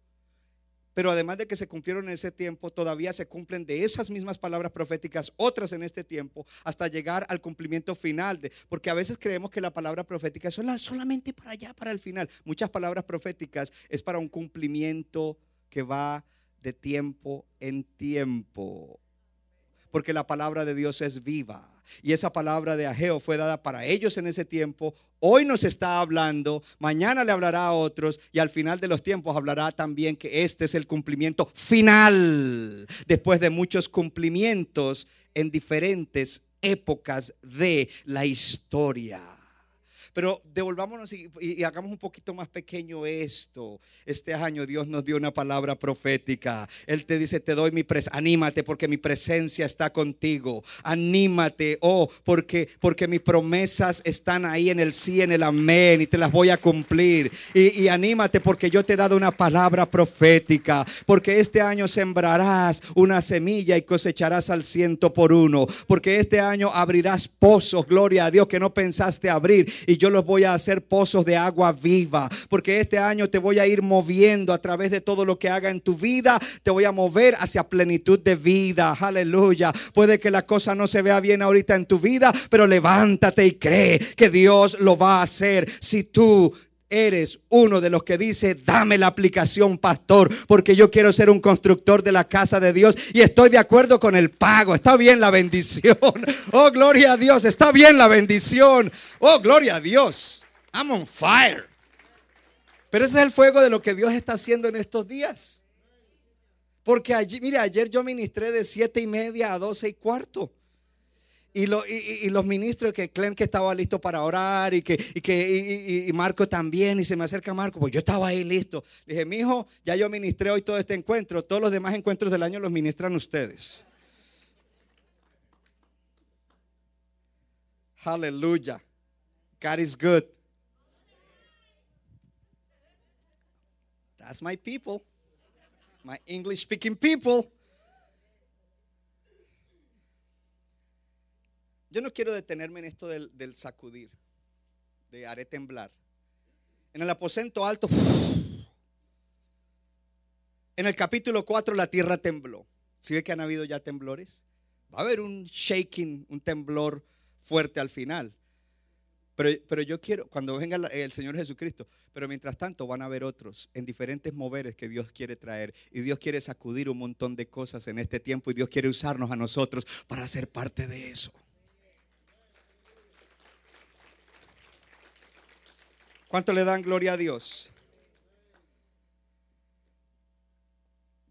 pero además de que se cumplieron en ese tiempo, todavía se cumplen de esas mismas palabras proféticas otras en este tiempo hasta llegar al cumplimiento final. De, porque a veces creemos que la palabra profética es solamente para allá, para el final. Muchas palabras proféticas es para un cumplimiento que va de tiempo en tiempo. Porque la palabra de Dios es viva. Y esa palabra de Ageo fue dada para ellos en ese tiempo. Hoy nos está hablando, mañana le hablará a otros y al final de los tiempos hablará también que este es el cumplimiento final. Después de muchos cumplimientos en diferentes épocas de la historia. Pero devolvámonos y, hagamos un poquito más pequeño esto. Este año Dios nos dio una palabra profética. Él te dice, te doy mi presencia. Anímate porque mi presencia está contigo. Anímate, oh, porque, porque mis promesas están ahí en el sí, en el amén y te las voy a cumplir. Y, y anímate porque yo te he dado una palabra profética. Porque este año sembrarás una semilla y cosecharás al ciento por uno. Porque este año abrirás pozos, gloria a Dios, que no pensaste abrir. Y yo los voy a hacer pozos de agua viva, porque este año te voy a ir moviendo a través de todo lo que haga en tu vida, te voy a mover hacia plenitud de vida. Aleluya. Puede que la cosa no se vea bien ahorita en tu vida, pero levántate y cree que Dios lo va a hacer si tú eres uno de los que dice, dame la aplicación, pastor, porque yo quiero ser un constructor de la casa de Dios y estoy de acuerdo con el pago. Está bien la bendición. *laughs* Oh, gloria a Dios. Está bien la bendición. Oh, gloria a Dios. I'm on fire. Pero ese es el fuego de lo que Dios está haciendo en estos días. Porque allí, mire, ayer yo ministré de siete y media a doce y cuarto. Y, los ministros que creen que estaba listo para orar y que, que Marco también, y se me acerca Marco, pues yo estaba ahí listo. Le dije, mi hijo, ya yo ministré hoy todo este encuentro, todos los demás encuentros del año los ministran ustedes. Aleluya. God is good. That's my people, my English speaking people. Yo no quiero detenerme en esto del, sacudir, de haré temblar. En el aposento alto, en el capítulo 4 la tierra tembló. ¿Sí ve que han habido ya temblores? Va a haber un shaking, un temblor fuerte al final. Pero, pero, yo quiero, cuando venga el Señor Jesucristo, pero mientras tanto van a haber otros en diferentes moveres que Dios quiere traer. Y Dios quiere sacudir un montón de cosas en este tiempo y Dios quiere usarnos a nosotros para ser parte de eso. ¿Cuánto le dan gloria a Dios?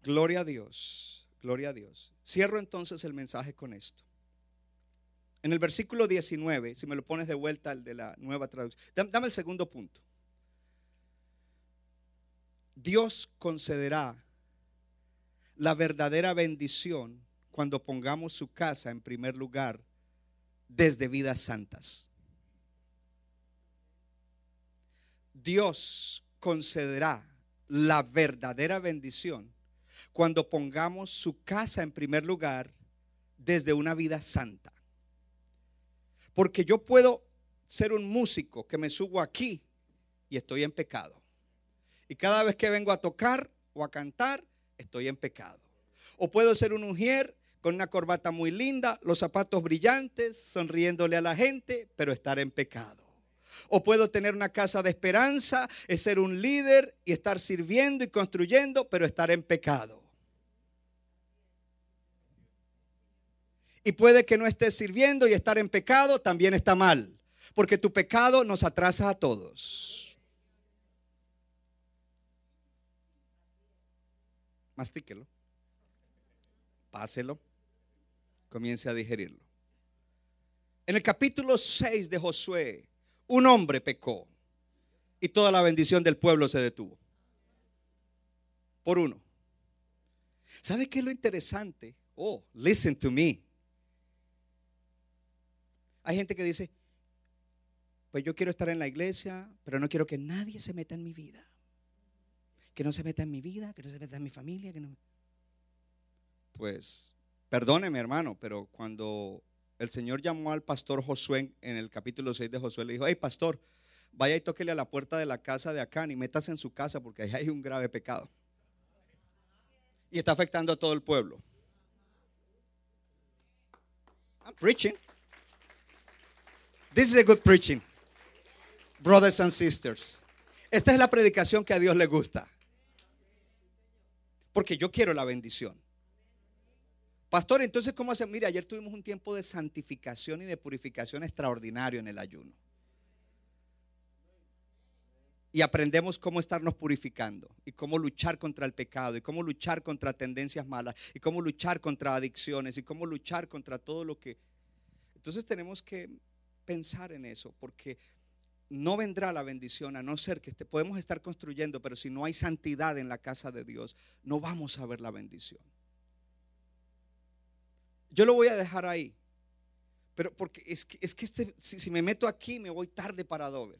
Gloria a Dios, gloria a Dios. Cierro entonces el mensaje con esto. En el versículo 19, si me lo pones de vuelta al de la nueva traducción, dame el segundo punto. Dios concederá la verdadera bendición cuando pongamos su casa en primer lugar desde vidas santas. Dios concederá la verdadera bendición cuando pongamos su casa en primer lugar desde una vida santa. Porque yo puedo ser un músico que me subo aquí y estoy en pecado. Y cada vez que vengo a tocar o a cantar, estoy en pecado. O puedo ser un ujier con una corbata muy linda, los zapatos brillantes, sonriéndole a la gente, pero estar en pecado. O puedo tener una casa de esperanza, es ser un líder y estar sirviendo y construyendo, pero estar en pecado. Y puede que no estés sirviendo y estar en pecado también está mal, porque tu pecado nos atrasa a todos. Mastíquelo, páselo, comience a digerirlo. En el capítulo 6 de Josué, un hombre pecó y toda la bendición del pueblo se detuvo. Por uno. ¿Sabe qué es lo interesante? Oh, listen to me. Hay gente que dice, pues yo quiero estar en la iglesia, pero no quiero que nadie se meta en mi vida. Que no se meta en mi vida, que no se meta en mi familia, que no. Pues, perdóneme, hermano, pero cuando el Señor llamó al pastor Josué en el capítulo 6 de Josué, le dijo, hey pastor, vaya y tóquele a la puerta de la casa de Acán y métase en su casa porque ahí hay un grave pecado. Y está afectando a todo el pueblo. I'm preaching. This is a good preaching. Brothers and sisters. Esta es la predicación que a Dios le gusta. Porque yo quiero la bendición. Pastor, entonces, ¿cómo hacemos? Mira, ayer tuvimos un tiempo de santificación y de purificación extraordinario en el ayuno. Y aprendemos cómo estarnos purificando y cómo luchar contra el pecado y cómo luchar contra tendencias malas y cómo luchar contra adicciones y cómo luchar contra todo lo que... Entonces tenemos que pensar en eso porque no vendrá la bendición a no ser que podemos estar construyendo, pero si no hay santidad en la casa de Dios, no vamos a ver la bendición. Yo lo voy a dejar ahí. Pero porque es que, es que este, si, me meto aquí me voy tarde para Dover.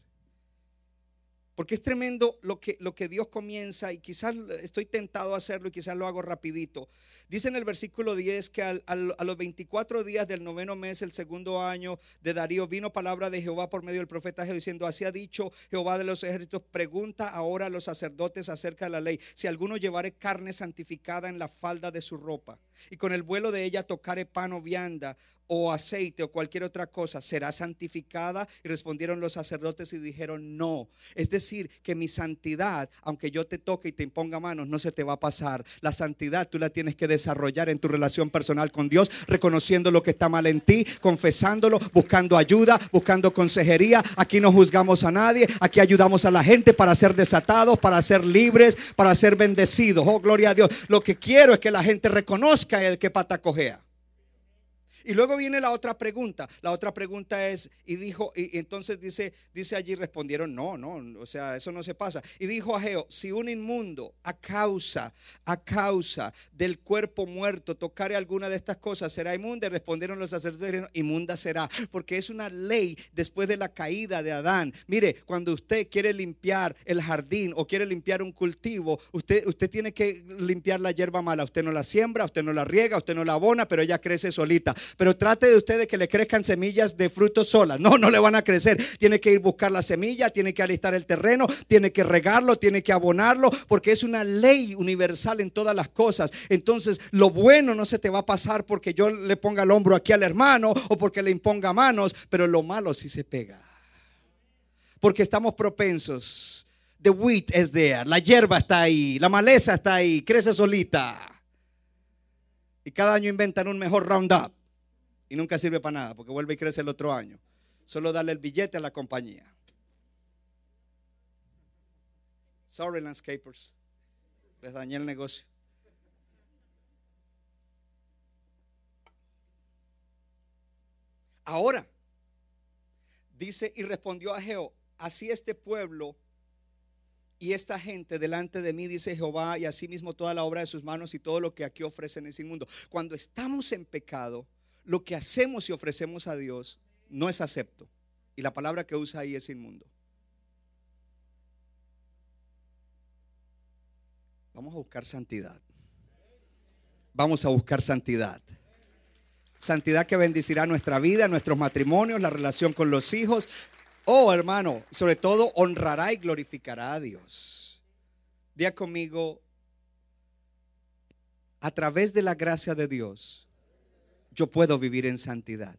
Porque es tremendo lo que, lo que Dios comienza y quizás estoy tentado a hacerlo y quizás lo hago rapidito. Dice en el versículo 10 que a los 24 días del noveno mes, el segundo año de Darío, vino palabra de Jehová por medio del profeta diciendo, así ha dicho Jehová de los ejércitos, pregunta ahora a los sacerdotes acerca de la ley, si alguno llevare carne santificada en la falda de su ropa y con el vuelo de ella tocare pan o vianda o aceite o cualquier otra cosa, ¿será santificada? Y respondieron los sacerdotes y dijeron, no. Es decir, que mi santidad, aunque yo te toque y te imponga manos, no se te va a pasar. La santidad tú la tienes que desarrollar en tu relación personal con Dios, reconociendo lo que está mal en ti, confesándolo, buscando ayuda, buscando consejería. Aquí no juzgamos a nadie, aquí ayudamos a la gente para ser desatados, para ser libres, para ser bendecidos. Oh, gloria a Dios. Lo que quiero es que la gente reconozca el que pata cojea. Y luego viene la otra pregunta. La otra pregunta es, y dijo, y, entonces dice, dice allí, respondieron, no, no, o sea, eso no se pasa. Y dijo a Geo, si un inmundo a causa, a causa del cuerpo muerto tocare alguna de estas cosas, será inmunda. Y respondieron los sacerdotes, inmunda será, porque es una ley después de la caída de Adán. Mire, cuando usted quiere limpiar el jardín o quiere limpiar un cultivo, usted, usted tiene que limpiar la hierba mala. Usted no la siembra, usted no la riega, usted no la abona, pero ella crece solita. Pero trate de ustedes que le crezcan semillas de frutos solas. No, no le van a crecer. Tiene que ir buscar la semilla, tiene que alistar el terreno, tiene que regarlo, tiene que abonarlo, porque es una ley universal en todas las cosas. Entonces, lo bueno no se te va a pasar porque yo le ponga el hombro aquí al hermano o porque le imponga manos, pero lo malo sí se pega. Porque estamos propensos. The wheat is there, la hierba está ahí, la maleza está ahí, crece solita. Y cada año inventan un mejor roundup. Y nunca sirve para nada porque vuelve y crece el otro año. Solo darle el billete a la compañía. Sorry, landscapers. Les dañé el negocio. Ahora, dice, y respondió a Jehó, así este pueblo y esta gente delante de mí, dice Jehová, y asimismo toda la obra de sus manos y todo lo que aquí ofrecen es inmundo. Cuando estamos en pecado, lo que hacemos y ofrecemos a Dios no es acepto. Y la palabra que usa ahí es inmundo. Vamos a buscar santidad. Vamos a buscar santidad. Santidad que bendecirá nuestra vida, nuestros matrimonios, la relación con los hijos. Oh, hermano, sobre todo honrará y glorificará a Dios. Día conmigo, a través de la gracia de Dios, yo puedo vivir en santidad.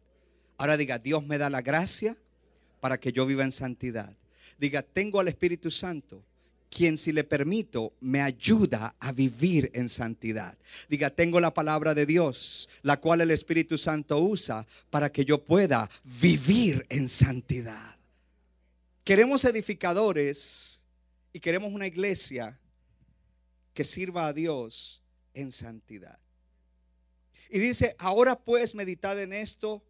Ahora diga, Dios me da la gracia para que yo viva en santidad. Diga, tengo al Espíritu Santo, quien si le permito me ayuda a vivir en santidad. Diga, tengo la palabra de Dios, la cual el Espíritu Santo usa para que yo pueda vivir en santidad. Queremos edificadores y queremos una iglesia que sirva a Dios en santidad. Y dice, ahora pues meditad en esto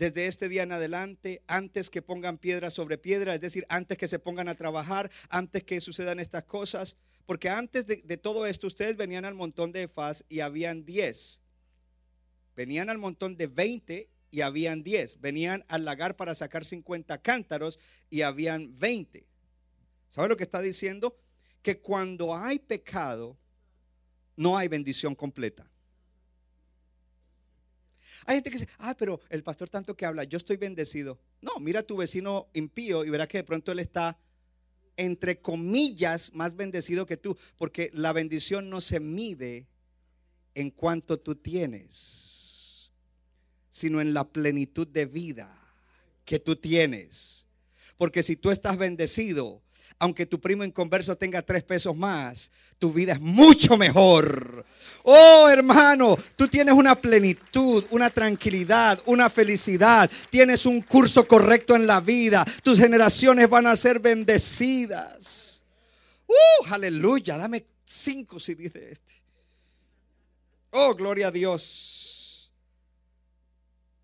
desde este día en adelante, antes que pongan piedra sobre piedra, es decir, antes que se pongan a trabajar, antes que sucedan estas cosas, porque antes de, todo esto ustedes venían al montón de Efaz y habían 10. Venían al montón de 20 y habían 10. Venían al lagar para sacar 50 cántaros y habían 20. ¿Sabe lo que está diciendo? Que cuando hay pecado, no hay bendición completa. Hay gente que dice, ah, pero el pastor tanto que habla, yo estoy bendecido. No, mira a tu vecino impío y verás que de pronto él está, entre comillas, más bendecido que tú, porque la bendición no se mide en cuanto tú tienes, sino en la plenitud de vida que tú tienes. Porque si tú estás bendecido, aunque tu primo inconverso tenga tres pesos más, tu vida es mucho mejor. Oh, hermano, tú tienes una plenitud, una tranquilidad, una felicidad. Tienes un curso correcto en la vida. Tus generaciones van a ser bendecidas. Uh, aleluya. Dame cinco si dice este. Oh, gloria a Dios.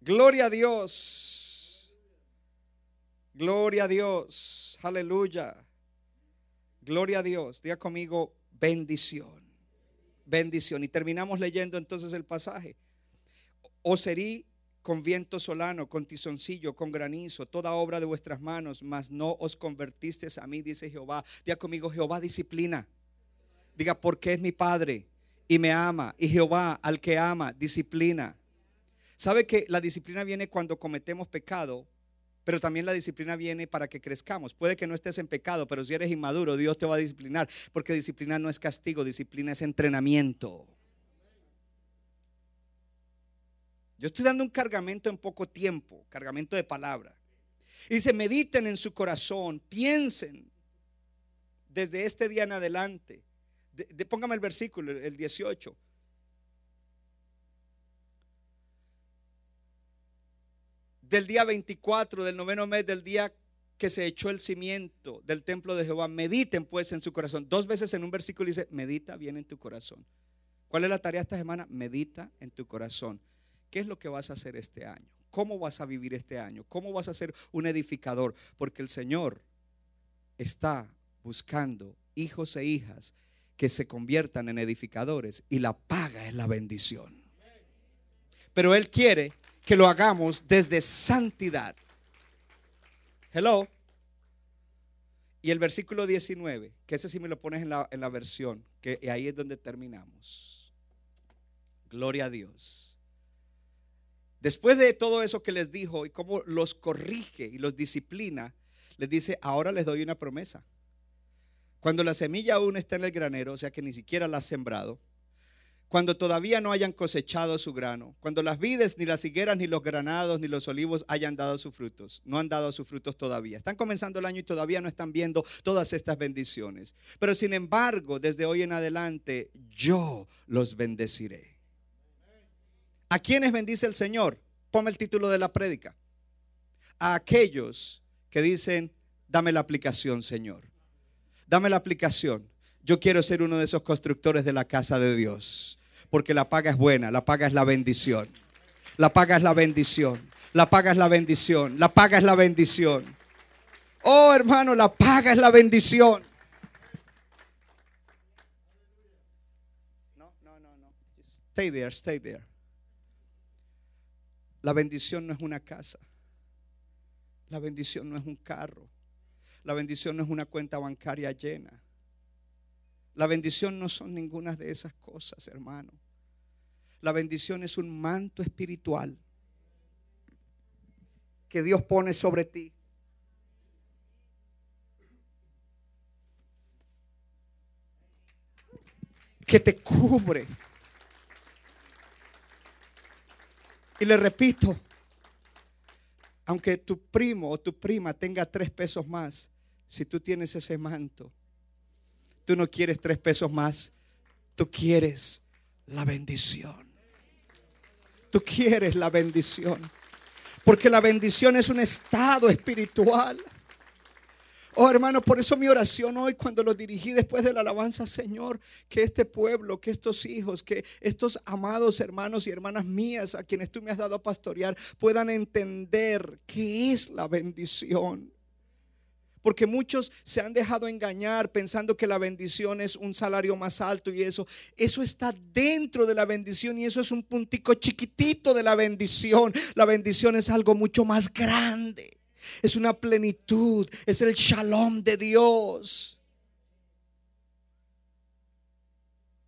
Gloria a Dios. Gloria a Dios. Aleluya. Gloria a Dios. Diga conmigo bendición. Bendición. Y terminamos leyendo entonces el pasaje. Os herí con viento solano, con tizoncillo, con granizo, toda obra de vuestras manos, mas no os convertisteis a mí, dice Jehová. Diga conmigo, Jehová disciplina. Diga, porque es mi Padre y me ama. Y Jehová al que ama, disciplina. ¿Sabe que la disciplina viene cuando cometemos pecado? Pero también la disciplina viene para que crezcamos. Puede que no estés en pecado, pero si eres inmaduro, Dios te va a disciplinar. Porque disciplina no es castigo, disciplina es entrenamiento. Yo estoy dando un cargamento en poco tiempo, cargamento de palabra. Y dice, mediten en su corazón, piensen desde este día en adelante. póngame el versículo, el 18. Del día 24 del noveno mes del día que se echó el cimiento del templo de Jehová. Mediten pues en su corazón. Dos veces en un versículo dice, medita bien en tu corazón. ¿Cuál es la tarea esta semana? Medita en tu corazón. ¿Qué es lo que vas a hacer este año? ¿Cómo vas a vivir este año? ¿Cómo vas a ser un edificador? Porque el Señor está buscando hijos e hijas que se conviertan en edificadores y la paga es la bendición. Pero Él quiere que lo hagamos desde santidad. Hello. Y el versículo 19, que ese sí me lo pones en la, en la versión, que ahí es donde terminamos. Gloria a Dios. Después de todo eso que les dijo y cómo los corrige y los disciplina, les dice, ahora les doy una promesa. Cuando la semilla aún está en el granero, o sea que ni siquiera la has sembrado, cuando todavía no hayan cosechado su grano, cuando las vides, ni las higueras, ni los granados, ni los olivos hayan dado sus frutos, no han dado sus frutos todavía. Están comenzando el año y todavía no están viendo todas estas bendiciones. Pero sin embargo, desde hoy en adelante, yo los bendeciré. ¿A quiénes bendice el Señor? Ponme el título de la prédica. A aquellos que dicen, dame la aplicación, Señor. Dame la aplicación. Yo quiero ser uno de esos constructores de la casa de Dios. Porque la paga es buena, la paga es la bendición. La paga es la bendición. La paga es la bendición. La paga es la bendición. Oh, hermano, la paga es la bendición. No, no, no, no. Stay there, stay there. La bendición no es una casa. La bendición no es un carro. La bendición no es una cuenta bancaria llena. La bendición no son ninguna de esas cosas, hermano. La bendición es un manto espiritual que Dios pone sobre ti. Que te cubre Y le repito, aunque tu primo o tu prima tenga tres pesos más, si tú tienes ese manto, tú no quieres tres pesos más, tú quieres la bendición. Tú quieres la bendición. Porque la bendición es un estado espiritual. Oh hermano, por eso mi oración hoy cuando lo dirigí después de la alabanza, Señor, que este pueblo, que estos hijos, que estos amados hermanos y hermanas mías a quienes tú me has dado a pastorear puedan entender qué es la bendición. Porque muchos se han dejado engañar pensando que la bendición es un salario más alto y eso. Eso está dentro de la bendición y eso es un puntico chiquitito de la bendición. La bendición es algo mucho más grande es una plenitud, es el shalom de Dios.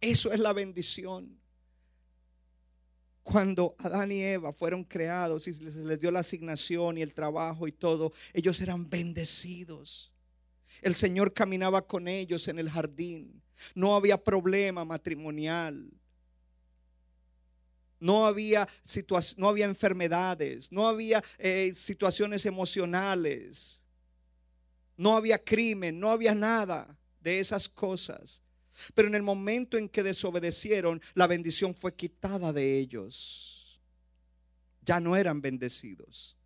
Eso es la bendición. Cuando Adán y Eva fueron creados y se les dio la asignación y el trabajo y todo, ellos eran bendecidos. El Señor caminaba con ellos en el jardín. No había problema matrimonial. No había, no había enfermedades, no había eh, situaciones emocionales, no había crimen, no había nada de esas cosas. Pero en el momento en que desobedecieron, la bendición fue quitada de ellos. Ya no eran bendecidos.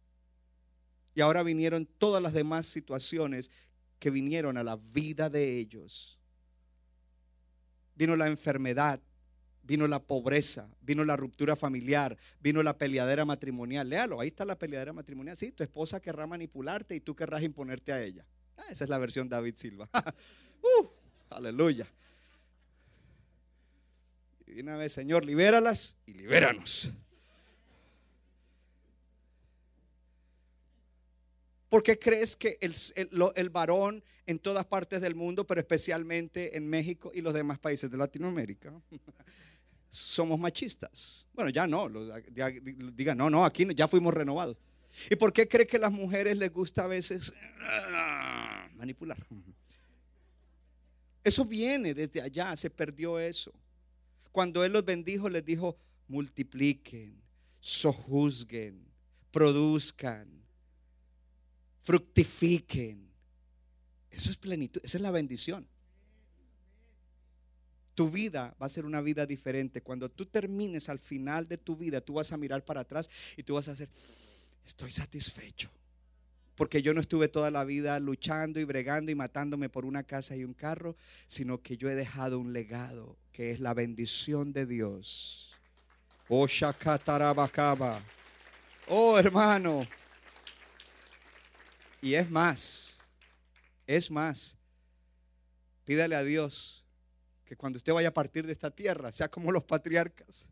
Y ahora vinieron todas las demás situaciones que vinieron a la vida de ellos. Vino la enfermedad, vino la pobreza, vino la ruptura familiar, vino la peleadera matrimonial. Léalo, ahí está la peleadera matrimonial. Sí, tu esposa querrá manipularte y tú querrás imponerte a ella. Ah, esa es la versión David Silva. *laughs* uh, aleluya. Y una vez, Señor, libéralas y libéranos. ¿Por qué crees que el, el- el varón en todas partes del mundo, pero especialmente en México y los demás países de Latinoamérica, *laughs* somos machistas? Bueno, ya no, digan, no, no, aquí ya fuimos renovados. ¿Y por qué cree que a las mujeres les gusta a veces ah, manipular? Eso viene desde allá, se perdió eso. Cuando Él los bendijo, les dijo, multipliquen, sojuzguen, produzcan, fructifiquen. Eso es plenitud, esa es la bendición. Tu vida va a ser una vida diferente. Cuando tú termines al final de tu vida, tú vas a mirar para atrás y tú vas a hacer, estoy satisfecho. Porque yo no estuve toda la vida luchando y bregando y matándome por una casa y un carro, sino que yo he dejado un legado que es la bendición de Dios. Oh. Oh, hermano. Y es más, es más. Pídale a Dios que cuando usted vaya a partir de esta tierra, sea como los patriarcas.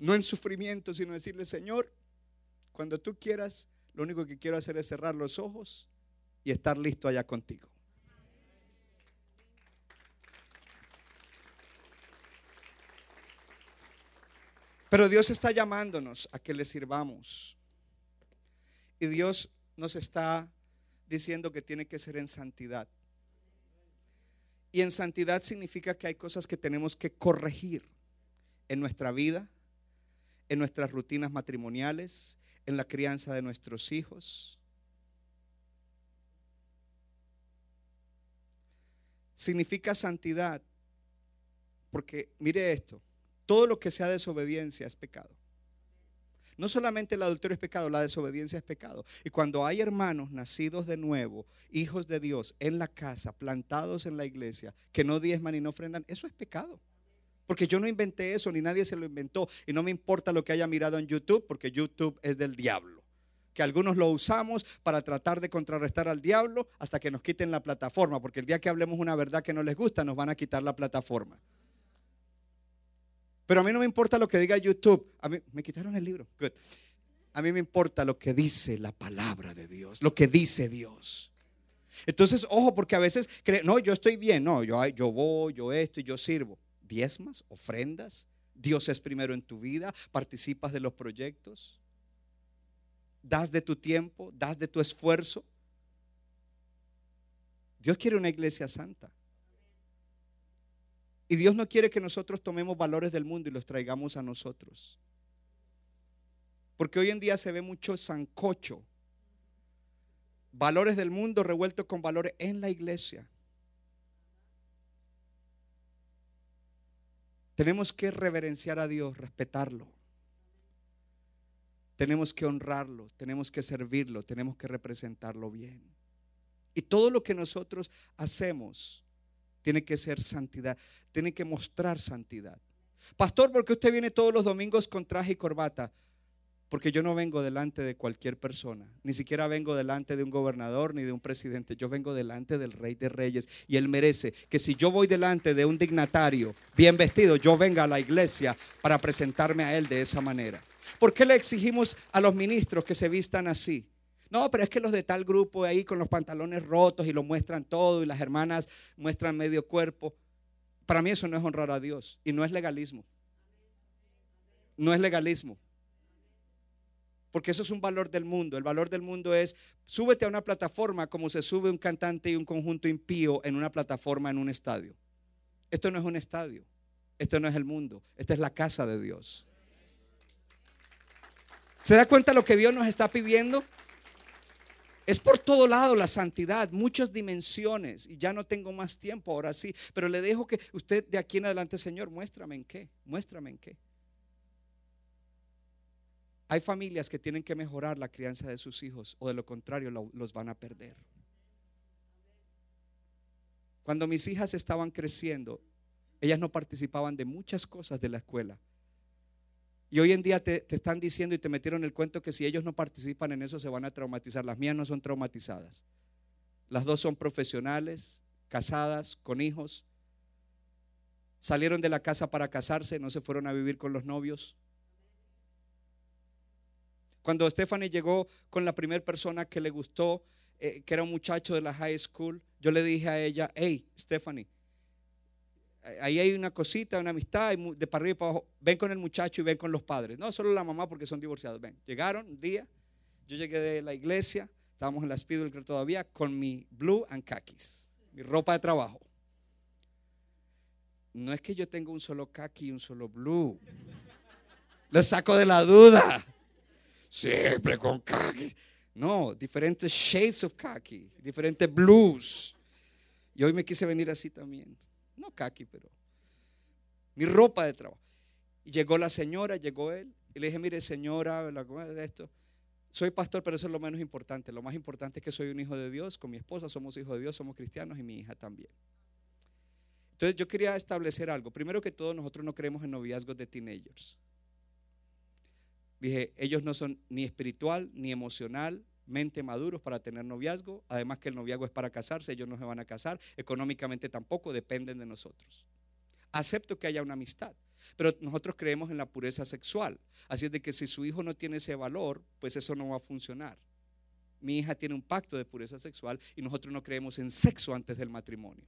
No en sufrimiento, sino decirle, Señor, cuando tú quieras, lo único que quiero hacer es cerrar los ojos y estar listo allá contigo. Pero Dios está llamándonos a que le sirvamos. Y Dios nos está diciendo que tiene que ser en santidad. Y en santidad significa que hay cosas que tenemos que corregir en nuestra vida, en nuestras rutinas matrimoniales, en la crianza de nuestros hijos. Significa santidad, porque mire esto, todo lo que sea desobediencia es pecado. No solamente el adulterio es pecado, la desobediencia es pecado. Y cuando hay hermanos nacidos de nuevo, hijos de Dios, en la casa, plantados en la iglesia, que no diezman y no ofrendan, eso es pecado. Porque yo no inventé eso, ni nadie se lo inventó. Y no me importa lo que haya mirado en YouTube, porque YouTube es del diablo. Que algunos lo usamos para tratar de contrarrestar al diablo hasta que nos quiten la plataforma. Porque el día que hablemos una verdad que no les gusta, nos van a quitar la plataforma. Pero a mí no me importa lo que diga YouTube. A mí me quitaron el libro. Good. A mí me importa lo que dice la palabra de Dios, lo que dice Dios. Entonces, ojo, porque a veces creen, no, yo estoy bien, no, yo, yo voy, yo esto y yo sirvo. Diezmas, ofrendas, Dios es primero en tu vida, participas de los proyectos, das de tu tiempo, das de tu esfuerzo. Dios quiere una iglesia santa. Y Dios no quiere que nosotros tomemos valores del mundo y los traigamos a nosotros. Porque hoy en día se ve mucho zancocho. Valores del mundo revueltos con valores en la iglesia. Tenemos que reverenciar a Dios, respetarlo. Tenemos que honrarlo, tenemos que servirlo, tenemos que representarlo bien. Y todo lo que nosotros hacemos tiene que ser santidad, tiene que mostrar santidad. Pastor, ¿por qué usted viene todos los domingos con traje y corbata? Porque yo no vengo delante de cualquier persona, ni siquiera vengo delante de un gobernador ni de un presidente, yo vengo delante del rey de reyes y él merece que si yo voy delante de un dignatario bien vestido, yo venga a la iglesia para presentarme a él de esa manera. ¿Por qué le exigimos a los ministros que se vistan así? No, pero es que los de tal grupo ahí con los pantalones rotos y lo muestran todo y las hermanas muestran medio cuerpo. Para mí eso no es honrar a Dios y no es legalismo. No es legalismo. Porque eso es un valor del mundo. El valor del mundo es, súbete a una plataforma como se sube un cantante y un conjunto impío en una plataforma en un estadio. Esto no es un estadio. Esto no es el mundo. Esta es la casa de Dios. ¿Se da cuenta lo que Dios nos está pidiendo? Es por todo lado la santidad, muchas dimensiones. Y ya no tengo más tiempo, ahora sí. Pero le dejo que usted de aquí en adelante, Señor, muéstrame en qué. Muéstrame en qué. Hay familias que tienen que mejorar la crianza de sus hijos o de lo contrario lo- los van a perder. Cuando mis hijas estaban creciendo, ellas no participaban de muchas cosas de la escuela. Y hoy en día te están diciendo y te metieron el cuento que si ellos no participan en eso se van a traumatizar. Las mías no son traumatizadas. Las dos son profesionales, casadas, con hijos. Salieron de la casa para casarse, no se fueron a vivir con los novios. Cuando Stephanie llegó con la primera persona que le gustó, eh, que era un muchacho de la high school, yo le dije a ella, hey, Stephanie, ahí hay una cosita, una amistad, de para arriba y para abajo, ven con el muchacho y ven con los padres. No, solo la mamá porque son divorciados. Ven, llegaron un día, yo llegué de la iglesia, estábamos en la Speedway todavía, con mi blue and khakis, mi ropa de trabajo. No es que yo tenga un solo khaki y un solo blue. Lo saco de la duda. Siempre con khaki. No, diferentes shades of khaki, diferentes blues. Y hoy me quise venir así también. No khaki, pero mi ropa de trabajo. Y llegó la señora, llegó él. Y le dije, mire señora, de esto. Soy pastor, pero eso es lo menos importante. Lo más importante es que soy un hijo de Dios. Con mi esposa somos hijos de Dios, somos cristianos y mi hija también. Entonces yo quería establecer algo. Primero que todo, nosotros no creemos en noviazgos de teenagers. Dije, ellos no son ni espiritual ni emocionalmente maduros para tener noviazgo. Además que el noviazgo es para casarse, ellos no se van a casar. Económicamente tampoco, dependen de nosotros. Acepto que haya una amistad, pero nosotros creemos en la pureza sexual. Así es de que si su hijo no tiene ese valor, pues eso no va a funcionar. Mi hija tiene un pacto de pureza sexual y nosotros no creemos en sexo antes del matrimonio.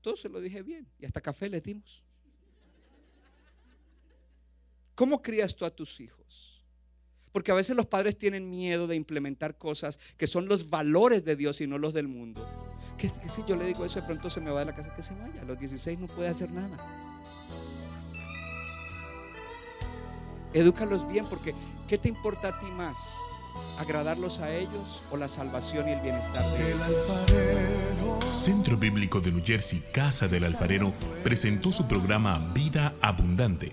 Todo se lo dije bien y hasta café le dimos. ¿Cómo crías tú a tus hijos? Porque a veces los padres tienen miedo de implementar cosas que son los valores de Dios y no los del mundo. Que, si yo le digo eso, de pronto se me va de la casa, que se vaya. A los 16 no puede hacer nada. Edúcalos bien porque ¿qué te importa a ti más? agradarlos a ellos o la salvación y el bienestar de ellos. Centro Bíblico de New Jersey, Casa del Alfarero, presentó su programa Vida Abundante.